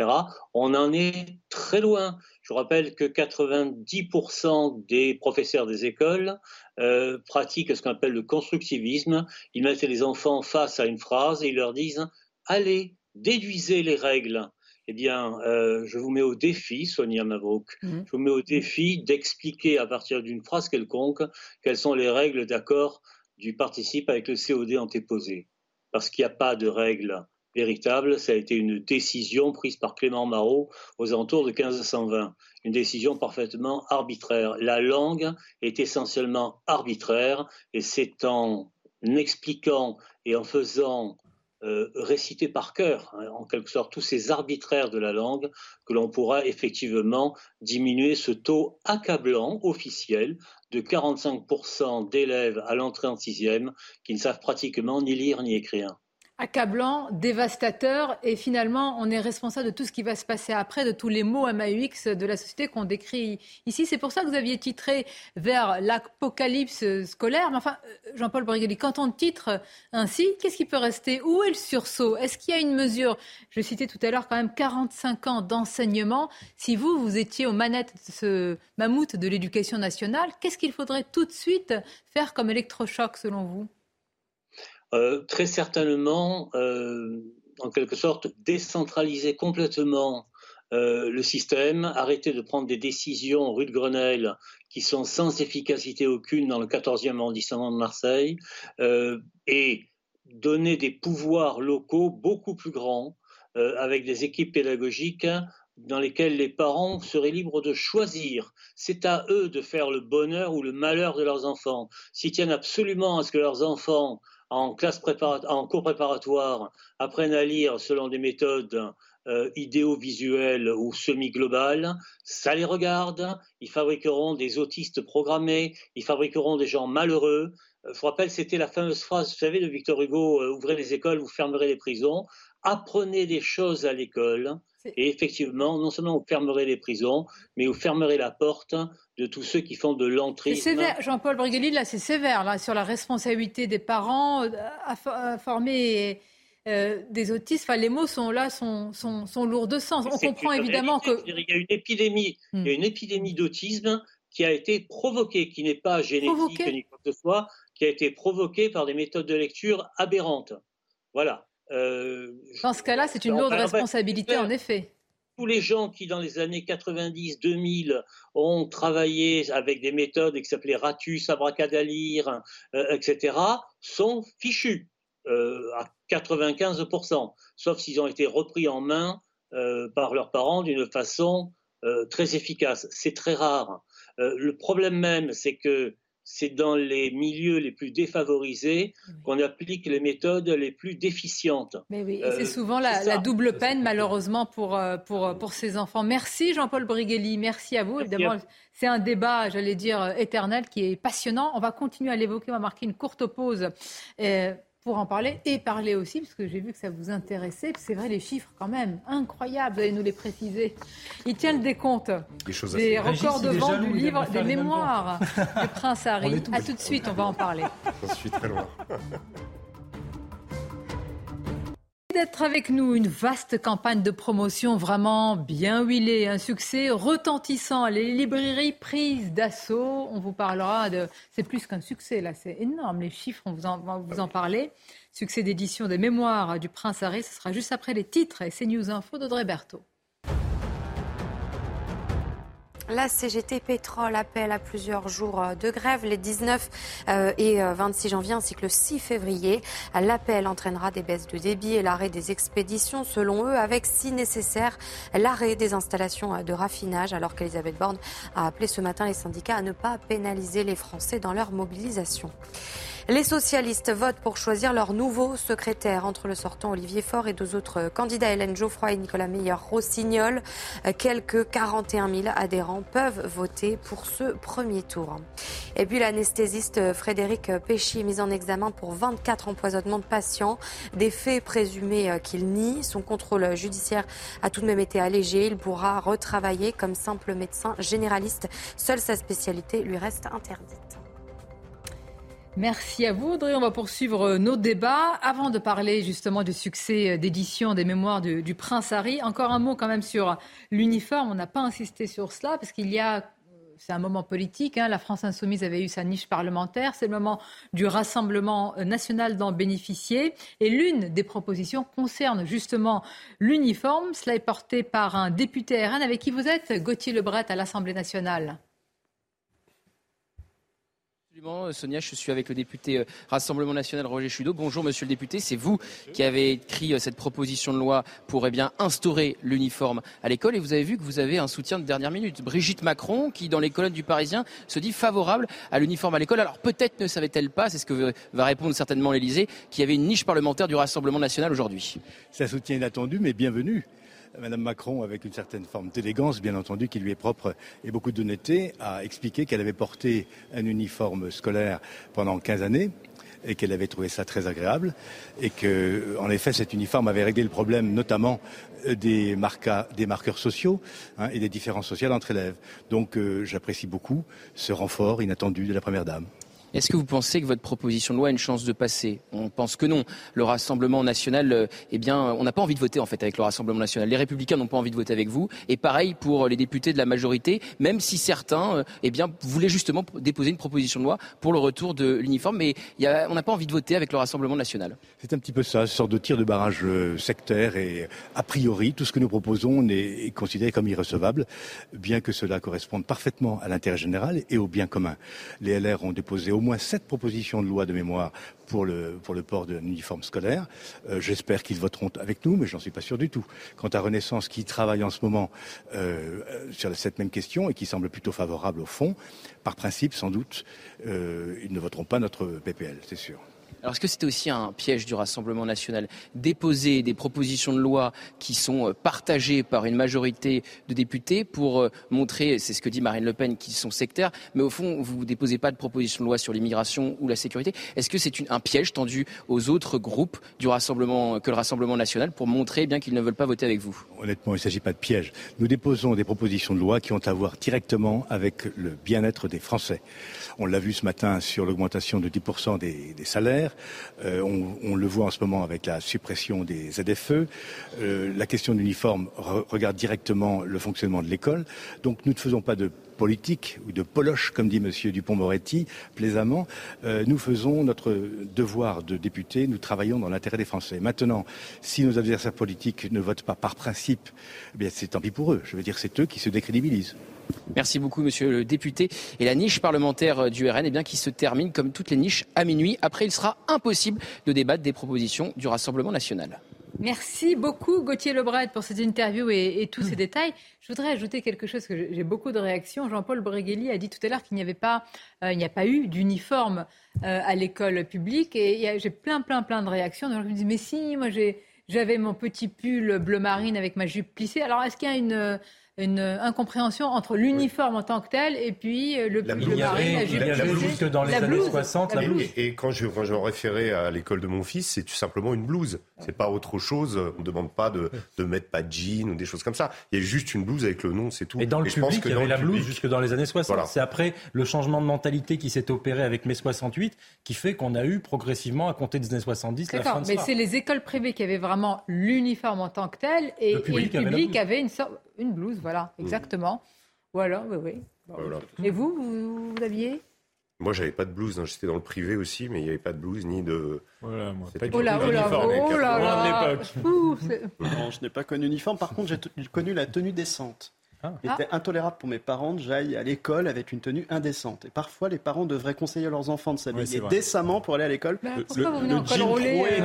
On en est très loin. Je rappelle que 90% des professeurs des écoles euh, pratiquent ce qu'on appelle le constructivisme. Ils mettent les enfants face à une phrase et ils leur disent allez, déduisez les règles eh bien, euh, je vous mets au défi, Sonia Mavrouk, mhm. je vous mets au défi d'expliquer à partir d'une phrase quelconque quelles sont les règles d'accord du participe avec le COD antéposé. Parce qu'il n'y a pas de règles véritable, ça a été une décision prise par Clément Marot aux alentours de 1520, une décision parfaitement arbitraire. La langue est essentiellement arbitraire et c'est en expliquant et en faisant euh, réciter par cœur, hein, en quelque sorte, tous ces arbitraires de la langue, que l'on pourra effectivement diminuer ce taux accablant officiel de 45% d'élèves à l'entrée en sixième qui ne savent pratiquement ni lire ni écrire accablant, dévastateur, et finalement, on est responsable de tout ce qui va se passer après, de tous les mots MAUX de la société qu'on décrit ici. C'est pour ça que vous aviez titré vers l'apocalypse scolaire. Mais enfin, euh, Jean-Paul Brigelli, quand on titre ainsi, qu'est-ce qui peut rester? Où est le sursaut? Est-ce qu'il y a une mesure? Je citais tout à l'heure quand même 45 ans d'enseignement. Si vous, vous étiez aux manettes de ce mammouth de l'éducation nationale, qu'est-ce qu'il faudrait tout de suite faire comme électrochoc selon vous? Très certainement, euh, en quelque sorte, décentraliser complètement euh, le système, arrêter de prendre des décisions rue de Grenelle qui sont sans efficacité aucune dans le 14e arrondissement de Marseille, et donner des pouvoirs locaux beaucoup plus grands, avec des équipes pédagogiques dans lesquelles les parents seraient libres de choisir. C'est à eux de faire le bonheur ou le malheur de leurs enfants. S'ils tiennent absolument à ce que leurs enfants en, classe en cours préparatoire apprennent à lire selon des méthodes euh, idéo-visuelles ou semi-globales, ça les regarde, ils fabriqueront des autistes programmés, ils fabriqueront des gens malheureux. Euh, je vous rappelle, c'était la fameuse phrase, vous savez, de Victor Hugo, euh, ouvrez les écoles, vous fermerez les prisons. Apprenez des choses à l'école, et effectivement, non seulement vous fermerez les prisons, mais vous fermerez la porte de tous ceux qui font de l'entrée. C'est sévère, Jean-Paul Brigelli, là c'est sévère, là, sur la responsabilité des parents euh, à, former euh, des autistes. Enfin, les mots sont là, sont, sont, sont lourds de sens. On comprend évidemment que... Il y a une épidémie, il y a hmm. une épidémie d'autisme qui a été provoquée, qui n'est pas génétique ni quoi que ce soit, qui a été provoquée par des méthodes de lecture aberrantes. Voilà. Euh, Dans ce cas-là, c'est une lourde responsabilité, en effet. Tous les gens qui, dans les années 90-2000, ont travaillé avec des méthodes qui s'appelaient Ratus, Abracadalire, euh, etc., sont fichus euh, à 95%, sauf s'ils ont été repris en main par leurs parents d'une façon très efficace. C'est très rare. le problème même, c'est que c'est dans les milieux les plus défavorisés qu'on applique les méthodes les plus déficientes. Mais oui, et c'est euh, souvent la, double peine, malheureusement, pour, euh, pour, euh, pour ces enfants. Merci Jean-Paul Brigelli, merci à vous. Évidemment, c'est un débat, j'allais dire, éternel qui est passionnant. On va continuer à l'évoquer, on va marquer une courte pause pour en parler et parler aussi, parce que j'ai vu que ça vous intéressait. C'est vrai, les chiffres quand même, incroyables, vous allez nous les préciser. Il tient le décompte des, des records de vente du livre, des mémoires du prince *laughs* Harry. A tout de suite, on va en parler. *laughs* Je suis très loin. *laughs* d'être avec nous. Une vaste campagne de promotion vraiment bien huilée, un succès retentissant. Les librairies prises d'assaut, on vous parlera de... C'est plus qu'un succès là, c'est énorme. Les chiffres, on vous en, va vous en parler. Succès d'édition des mémoires du Prince Harry, ce sera juste après les titres et ces news info d'Audrey Berthaud. La CGT Pétrole appelle à plusieurs jours euh, de grève les 19 euh, et 26 euh, janvier ainsi que le 6 février. L'appel entraînera des baisses de débit et l'arrêt des expéditions selon eux avec si nécessaire l'arrêt des installations de raffinage alors qu'Elisabeth Borne a appelé ce matin les syndicats à ne pas pénaliser les Français dans leur mobilisation. Les socialistes votent pour choisir leur nouveau secrétaire entre le sortant Olivier Faure et deux autres candidats, Hélène Geoffroy et Nicolas Meyer-Rossignol. Quelques 41 000 adhérents peuvent voter pour ce premier tour. Et puis l'anesthésiste Frédéric Péchy est mis en examen pour 24 empoisonnements de patients, des faits présumés qu'il nie. Son contrôle judiciaire a tout de même été allégé. Il pourra retravailler comme simple médecin généraliste. Seule sa spécialité lui reste interdite. Merci à vous, Audrey. On va poursuivre nos débats. Avant de parler justement du succès d'édition des mémoires du, prince Harry, encore un mot quand même sur l'uniforme. On n'a pas insisté sur cela parce qu'il y a c'est un moment politique. Hein. La France insoumise avait eu sa niche parlementaire. C'est le moment du Rassemblement national d'en bénéficier. Et l'une des propositions concerne justement l'uniforme. Cela est porté par un député RN avec qui vous êtes, Gauthier Lebret, à l'Assemblée nationale. Absolument, Sonia, je suis avec le député euh, Rassemblement National Roger Chudeau. Bonjour Monsieur le député, c'est vous qui avez écrit euh, cette proposition de loi pour eh bien, instaurer l'uniforme à l'école et vous avez vu que vous avez un soutien de dernière minute. Brigitte Macron qui dans les colonnes du Parisien se dit favorable à l'uniforme à l'école. Alors peut-être ne savait-elle pas, c'est ce que va répondre certainement l'Elysée, qu'il y avait une niche parlementaire du Rassemblement National aujourd'hui. Un soutien inattendu mais bienvenu. Madame Macron, avec une certaine forme d'élégance, bien entendu, qui lui est propre et beaucoup d'honnêteté, a expliqué qu'elle avait porté un uniforme scolaire pendant 15 années et qu'elle avait trouvé ça très agréable et que, en effet, cet uniforme avait réglé le problème, notamment euh, des, des marqueurs sociaux hein, et des différences sociales entre élèves. Donc, euh, j'apprécie beaucoup ce renfort inattendu de la Première Dame. Est-ce que vous pensez que votre proposition de loi a une chance de passer? On pense que non. Le Rassemblement national, euh, eh bien, on n'a pas envie de voter en fait avec le Rassemblement national. Les Républicains n'ont pas envie de voter avec vous. Et pareil pour les députés de la majorité, même si certains, euh, eh bien, voulaient justement déposer une proposition de loi pour le retour de l'uniforme. Mais on n'a pas envie de voter avec le Rassemblement national. C'est un petit peu ça, une sorte de tir de barrage euh, sectaire. Et a priori, tout ce que nous proposons est considéré comme irrecevable, bien que cela corresponde parfaitement à l'intérêt général et au bien commun. Les LR ont déposé au moins sept propositions de loi de mémoire pour le, port d'un uniforme scolaire. Euh, j'espère qu'ils voteront avec nous, mais j'en suis pas sûr du tout. Quant à Renaissance, qui travaille en ce moment euh, sur cette même question et qui semble plutôt favorable au fond, par principe, sans doute, euh, ils ne voteront pas notre PPL, c'est sûr. Alors est-ce que c'était aussi un piège du Rassemblement national Déposer des propositions de loi qui sont euh, partagées par une majorité de députés pour euh, montrer, c'est ce que dit Marine Le Pen, qu'ils sont sectaires, mais au fond, vous ne déposez pas de proposition de loi sur l'immigration ou la sécurité. Est-ce que c'est un piège tendu aux autres groupes du Rassemblement, que le Rassemblement national pour montrer bien qu'ils ne veulent pas voter avec vous? Honnêtement, il ne s'agit pas de piège. Nous déposons des propositions de loi qui ont à voir directement avec le bien-être des Français. On l'a vu ce matin sur l'augmentation de 10% des, des, salaires. Euh, on, le voit en ce moment avec la suppression des ZFE. Euh, la question de l'uniforme regarde directement le fonctionnement de l'école. Donc nous ne faisons pas de politique ou de poloche, comme dit M. Dupont-Moretti plaisamment. Euh, nous faisons notre devoir de député, nous travaillons dans l'intérêt des Français. Maintenant, si nos adversaires politiques ne votent pas par principe, eh c'est tant pis pour eux. Je veux dire, c'est eux qui se décrédibilisent. Merci beaucoup, monsieur le député. Et la niche parlementaire du RN, eh bien, qui se termine comme toutes les niches à minuit. Après, il sera impossible de débattre des propositions du Rassemblement national. Merci beaucoup Gauthier Lebret pour cette interview et, tous ces détails. Je voudrais ajouter quelque chose que j'ai beaucoup de réactions. Jean-Paul Bregueli a dit tout à l'heure qu'il n'y avait pas, euh, il n'y a pas eu d'uniforme euh, à l'école publique et j'ai plein plein plein de réactions. Donc je me dis mais si, moi j'avais mon petit pull bleu marine avec ma jupe plissée. Alors est-ce qu'il y a une une incompréhension entre l'uniforme en tant que tel et puis euh, le, la le marine, la jupe. Il y avait jusque dans les années 60 la blouse. Et, quand je, quand je référais à l'école de mon fils, c'est tout simplement une blouse. C'est pas autre chose. On ne demande pas de, de mettre pas de jean ou des choses comme ça. Il y a juste une blouse avec le nom, c'est tout. Et dans le public, il y avait la blouse jusque dans les années 60. C'est après le changement de mentalité qui s'est opéré avec mai 68 qui fait qu'on a eu progressivement, à compter des années 70, la fin de mais c'est les écoles privées qui avaient vraiment l'uniforme en tant que tel et le public, avait, public avait une sorte une blouse, voilà, mmh. exactement. Voilà, oui, oui. Et vous, vous, aviez moi, j'avais pas de blouse. Hein. J'étais dans le privé aussi, mais il n'y avait pas de blouse ni de. Voilà, moi, pas oh là, oh là, oh là là. Non, je n'ai pas connu l'uniforme. Par contre, j'ai connu la tenue décente. Ah. Il était intolérable pour mes parents que j'aille à l'école avec une tenue indécente. Et parfois, les parents devraient conseiller à leurs enfants de s'habiller décemment pour aller à l'école. Bah, le, vous le, jean troué,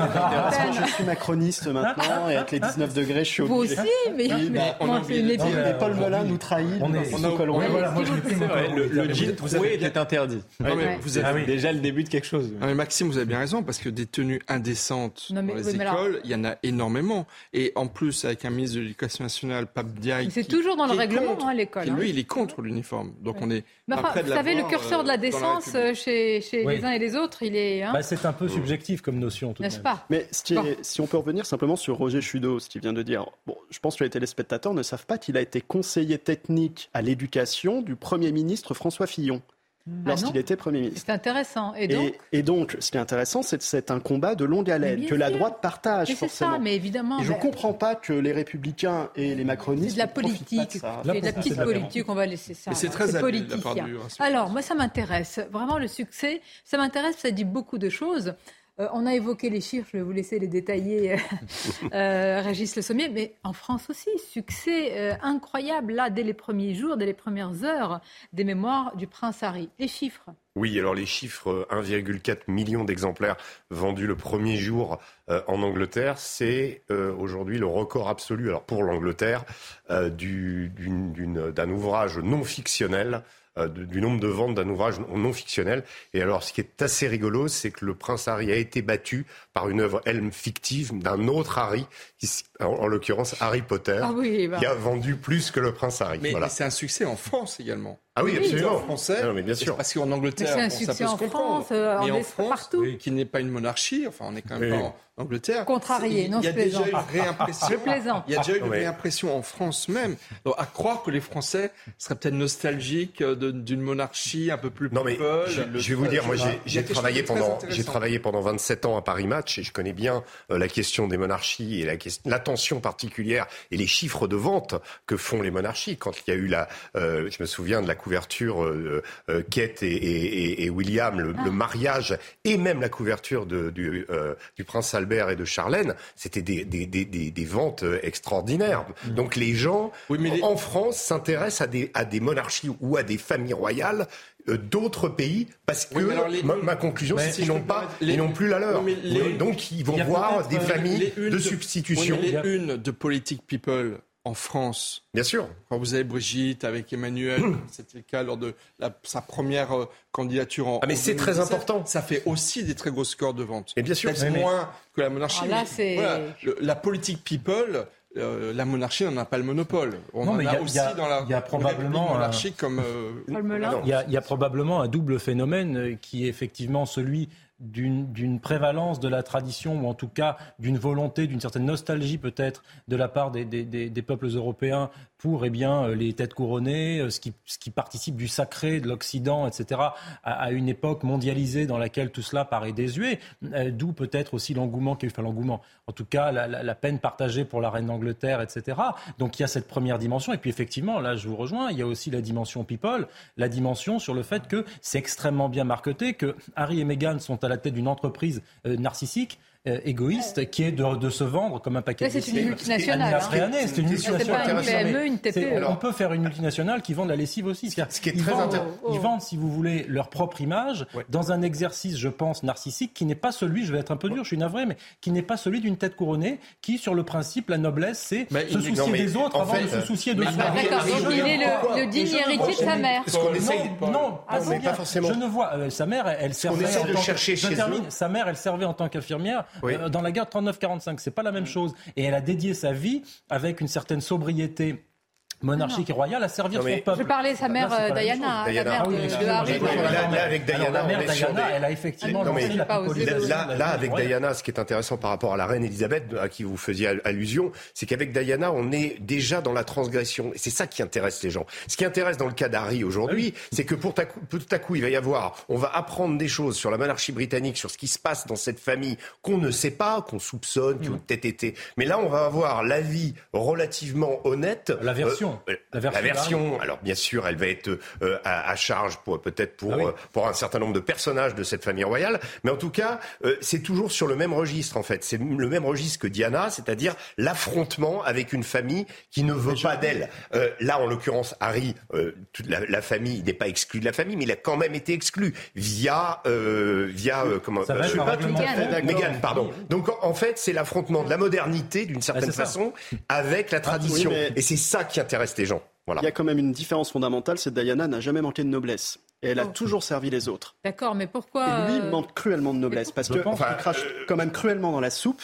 je suis macroniste maintenant et avec les 19 degrés, je suis Vous aussi, mais, bah, mais, Paul Melun nous trahit. On est, on col Le jean troué était interdit. Vous avez déjà le début de quelque chose. Maxime, vous avez bien raison parce que des tenues indécentes dans les écoles, il y en a énormément. Et en plus, avec un ministre de l'Éducation nationale, Pape Diaye. C'est toujours dans le règlement à l'école. Lui, hein. il est contre l'uniforme. Donc on est. vous savez, le curseur de la euh, décence euh, chez, chez les uns et les autres, il est. Hein bah, c'est un peu subjectif comme notion, tout N'est-ce pas Mais si on peut revenir simplement sur Roger Chudo, ce qu'il vient de dire. Bon, je pense que les téléspectateurs ne savent pas qu'il a été conseiller technique à l'éducation du Premier ministre François Fillon. Ah lorsqu'il était Premier ministre. C'est intéressant. Et donc, et, donc, ce qui est intéressant, c'est que c'est un combat de longue haleine que la droite partage. C'est ça, mais évidemment. Et je ne comprends pas que les républicains et les macronistes. C'est de la politique. C'est de la petite politique, on va laisser ça. C'est très politique. Alors, moi, ça m'intéresse. Vraiment, le succès, ça m'intéresse, ça dit beaucoup de choses. On a évoqué les chiffres, je vais vous laisser les détailler, *laughs* Régis Le Sommier, mais en France aussi, succès incroyable, là, dès les premiers jours, dès les premières heures des mémoires du prince Harry. Les chiffres oui, alors les chiffres, 1,4 million d'exemplaires vendus le premier jour en Angleterre, c'est aujourd'hui le record absolu, alors pour l'Angleterre, d'un ouvrage non fictionnel euh, du nombre de ventes d'un ouvrage non fictionnel. Et alors, ce qui est assez rigolo, c'est que le prince Harry a été battu par une œuvre, elle, fictive, d'un autre Harry, en, l'occurrence Harry Potter, ah bah. qui a vendu plus que le prince Harry. Mais, c'est un succès en France également. Ah oui, absolument. Français, mais bien sûr. Parce qu'en Angleterre, ça peut se comprendre. France, euh, mais en, France, partout. qui n'est pas une monarchie, enfin, on est quand même pas en Angleterre. Contrarié, non, Il y a déjà une réimpression. Il y a déjà une réimpression en France même. Donc, à croire que les Français seraient peut-être nostalgiques d'une monarchie un peu plus Non, mais je, vais vous dire, moi, j'ai travaillé pendant, j'ai travaillé pendant 27 ans à Paris Match et je connais bien euh, la question des monarchies et l'attention particulière et les chiffres de vente que font les monarchies. Quand il y a eu la, euh, je me souviens de la couverture euh, euh, Kate et, William, le, ah. mariage et même la couverture de, du, du, prince Albert et de Charlène, c'était des, des, des, ventes extraordinaires. Mm. Donc les gens en France s'intéressent à des, à des monarchies ou à des familles royales d'autres pays parce que ma, conclusion c'est qu'ils n'ont pas ils n'ont plus la leur. donc ils vont voir des familles de substitution. les une de politique people en France. Bien sûr. Quand vous avez Brigitte avec Emmanuel, *clears throat* c'était le cas lors de sa première euh, candidature en. Ah, mais c'est très important. Ça fait aussi des très gros scores de vente. Et bien sûr. C'est moins que la monarchie? Ah, là, la politique people. Euh, la monarchie n'en a pas le monopole. On en a, aussi dans la y a probablement monarchie comme. Euh, il y, a probablement un double phénomène qui est effectivement celui d'une prévalence de la tradition, ou en tout cas d'une volonté, d'une certaine nostalgie peut-être de la part des, des, peuples européens pour eh bien, euh, les têtes couronnées, euh, ce qui, ce qui participe du sacré de l'Occident, etc., à, une époque mondialisée dans laquelle tout cela paraît désuet, euh, d'où peut-être aussi l'engouement qui a eu, l'engouement, en tout cas la, la, peine partagée pour la reine d'Angleterre, etc. Donc il y a cette première dimension, et puis effectivement, là je vous rejoins, il y a aussi la dimension people, la dimension sur le fait que c'est extrêmement bien marketé, que Harry et Meghan sont à la tête d'une entreprise narcissique, euh, égoïste qui est de, se vendre comme un paquet de C'est une multinationale. C'est une multinationale. Pas une PME, une TPE. On peut faire une multinationale qui vend de la lessive aussi. Ce qui est très intéressant. Ils vendent, si vous voulez, leur propre image dans un exercice, je pense, narcissique qui n'est pas celui, je vais être un peu dur, je suis navré, mais qui n'est pas celui d'une tête couronnée qui, sur le principe, la noblesse, c'est se soucier des autres avant de se soucier de soi. D'accord, il est le digne héritier de sa mère. Non, pas forcément. Je ne vois. Euh, sa mère, elle servait. Sa mère, elle servait en tant qu'infirmière euh, dans la guerre 39-45. C'est pas la même chose. Et elle a dédié sa vie avec une certaine sobriété monarchique et royale à servir son peuple. Je parlais de sa mère Diana, la mère de, Harry. Là, avec Diana, la mère Diana, elle a effectivement lancé la là, là, avec Diana, ce qui est intéressant par rapport à la reine Elisabeth, à qui vous faisiez allusion, c'est qu'avec Diana, on est déjà dans la transgression. Et c'est ça qui intéresse les gens. Ce qui intéresse dans le cas d'Harry aujourd'hui, c'est que pour tout à coup, il va y avoir, on va apprendre des choses sur la monarchie britannique, sur ce qui se passe dans cette famille qu'on ne sait pas, qu'on soupçonne, qui ont peut-être été. Mais là, on va avoir l'avis relativement honnête. La version. Euh, la version, alors bien sûr, elle va être euh, à, charge pour peut-être pour ah euh, pour un certain nombre de personnages de cette famille royale, mais en tout cas, c'est toujours sur le même registre en fait. C'est le même registre que Diana, c'est-à-dire l'affrontement avec une famille qui ne veut pas d'elle. là, en l'occurrence, Harry, toute la, famille n'est pas exclue de la famille, mais il a quand même été exclu via via comment Ça je suis pas tout Meghan, pardon. Donc en fait, c'est l'affrontement de la modernité d'une certaine façon avec la ah, tradition, et c'est ça qui intéresse les gens. Il y a quand même une différence fondamentale, c'est que Diana n'a jamais manqué de noblesse. Et elle a oh. toujours servi les autres. D'accord, mais pourquoi Et lui euh, manque cruellement de noblesse, parce qu'il crache quand même cruellement dans la soupe.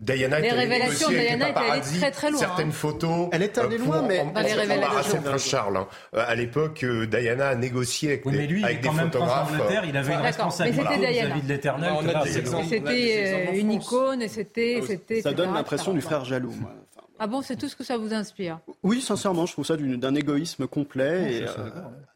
Diana les révélations de Diana étaient allées très très loin. Certaines hein. photos. Elle est allée loin, mais dans les révélations. Charles. Hein. Euh, à l'époque, euh, Diana a négocié avec, oui, mais lui, avec des quand photographes. Même il avait une responsabilité vis-à-vis de l'éternel. C'était une icône et c'était. Ça donne l'impression du frère jaloux. Ah bon, c'est tout ce que ça vous inspire Oui, sincèrement, je trouve ça d'un égoïsme complet et euh,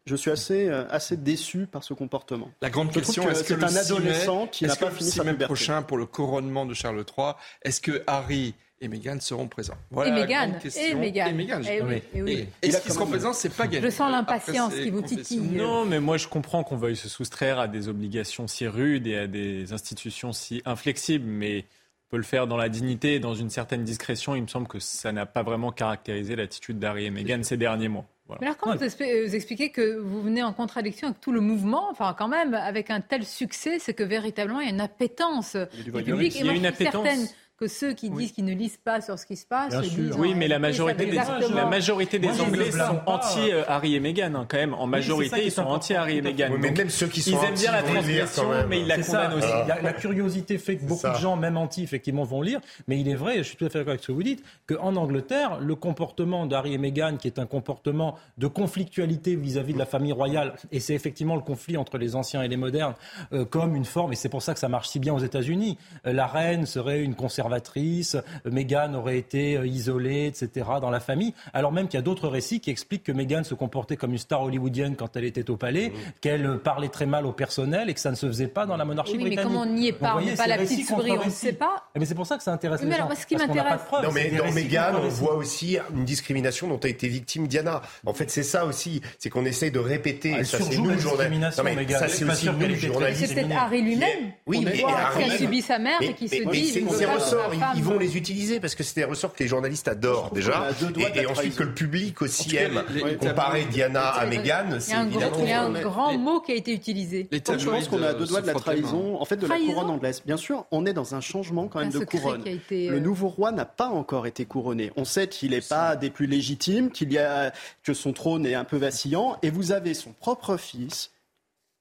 je suis assez, euh, assez déçu par ce comportement. La grande question, est-ce que c'est un adolescent qui n'a pas fini sa puberté prochain pour le couronnement de Charles III, est-ce que Harry et Meghan seront présents? Voilà et Meghan. Et Meghan. Et Meghan. Et, oui, et, oui. et, ce qui seront présents, c'est pas gagné. Je sens l'impatience qui vous titille. Non, mais moi je comprends qu'on veuille se soustraire à des obligations si rudes et à des institutions si inflexibles, mais peut le faire dans la dignité et dans une certaine discrétion. Il me semble que ça n'a pas vraiment caractérisé l'attitude d'Harry et Meghan ces derniers mois. Mais alors comment vous, expliquez que vous venez en contradiction avec tout le mouvement, enfin quand même, avec un tel succès, c'est que véritablement il y a une appétence du public. Et il y a une appétence que ceux qui disent qu'ils ne lisent pas sur ce qui se passe. oui, mais la majorité, des, la majorité des Anglais sont anti-Harry et Meghan, hein, quand même. En majorité, ils sont anti-Harry et Meghan. mais même ceux qui sont Ils aiment bien la transmission, mais ils la condamnent aussi. La, curiosité fait que beaucoup de gens, même anti, effectivement, vont lire. Mais il est vrai, je suis tout à fait d'accord avec ce que vous dites, qu'en Angleterre, le comportement d'Harry et Meghan, qui est un comportement de conflictualité vis-à-vis de la famille royale, et c'est effectivement le conflit entre les anciens et les modernes, euh, comme une forme, et c'est pour ça que ça marche si bien aux États-Unis. Euh, la reine serait une conservatrice conservatrice, Meghan aurait été euh, isolée, etc., dans la famille. Alors même qu'il y a d'autres récits qui expliquent que Meghan se comportait comme une star hollywoodienne quand elle était au palais, mmh. qu'elle parlait très mal au personnel et que ça ne se faisait pas dans la monarchie oui, britannique. Mais comment on n'y est pas On n'est pas la petite souris, on ne sait pas. Mais c'est pour ça que ça intéresse mais les alors, gens. Ce qui m'intéresse. Non, mais dans Meghan, on voit aussi une discrimination dont a été victime Diana. En fait, c'est ça aussi. C'est qu'on essaye de répéter. Ah, ça, c'est nous, journalistes. Ça, c'est aussi nous, journalistes. C'est peut-être Harry lui-même. Oui, mais Harry a subi sa mère et qui se dit. C'est ressorts. Ils vont les utiliser parce que c'est des ressorts que les journalistes adorent déjà. Et, ensuite que le public aussi aime. Comparer Diana à Meghan, c'est évidemment. Il y a un grand mot qui a été utilisé. Je pense qu'on a deux doigts de la trahison, en fait, de la couronne anglaise. Bien sûr, on est dans un changement quand même de couronne. Le euh, nouveau roi n'a pas encore été couronné. On sait qu'il n'est pas des plus légitimes, qu'il y a que son trône est un peu vacillant, et vous avez son propre fils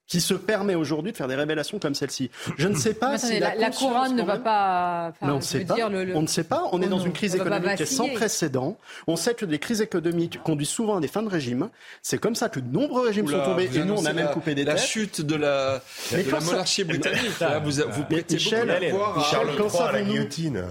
qui se permet aujourd'hui de faire des révélations comme celle-ci. Je ne sais pas si la, la, couronne ne va pas. on, ne sait pas. on ne sait pas. On est dans une crise économique sans précédent. On sait que des crises économiques conduisent souvent à des fins de régime. C'est comme ça que de nombreux régimes sont tombés et nous on a même coupé des têtes. La chute de la, de la monarchie britannique. Là, vous, vous prêtez Michel, beaucoup Charles, quand savons-nous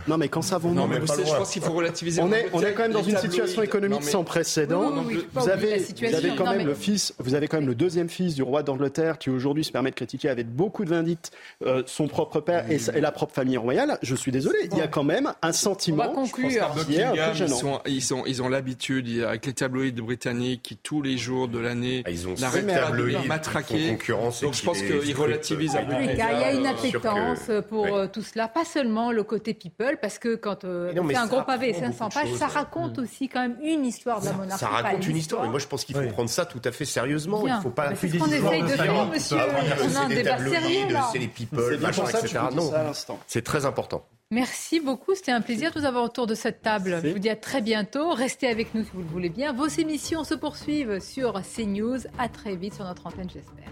Non mais quand savons-nous Non mais je pense qu'il faut relativiser. On est on est quand même dans une situation économique sans précédent. Vous avez vous avez quand même le fils, vous avez quand même le deuxième fils du roi d'Angleterre qui aujourd'hui se permet de critiquer avec beaucoup de vindicte euh, son propre père et, la propre famille royale, je suis désolé, il y a quand même un sentiment. On va conclure. ils, sont, ils, sont, ils ont l'habitude, avec les tabloïds britanniques qui tous les jours de l'année ah, n'arrêtent pas de matraquer. Donc je pense qu'ils relativisent un peu. Il y a une appétence pour euh, tout cela, pas seulement le côté people, parce que quand euh, c'est un gros pavé 500 pages, ça raconte aussi quand même une histoire de la monarchie. Ça raconte une histoire, et moi je pense qu'il faut prendre ça tout à fait sérieusement. Il ne faut pas essaye de faire, monsieur on a un débat sérieux C'est les people, machin, etc. Non, c'est très important. Merci beaucoup, c'était un plaisir de vous avoir autour de cette table. Je vous dis à très bientôt. Restez avec nous si vous le voulez bien. Vos émissions se poursuivent sur CNews. À très vite sur notre antenne, j'espère.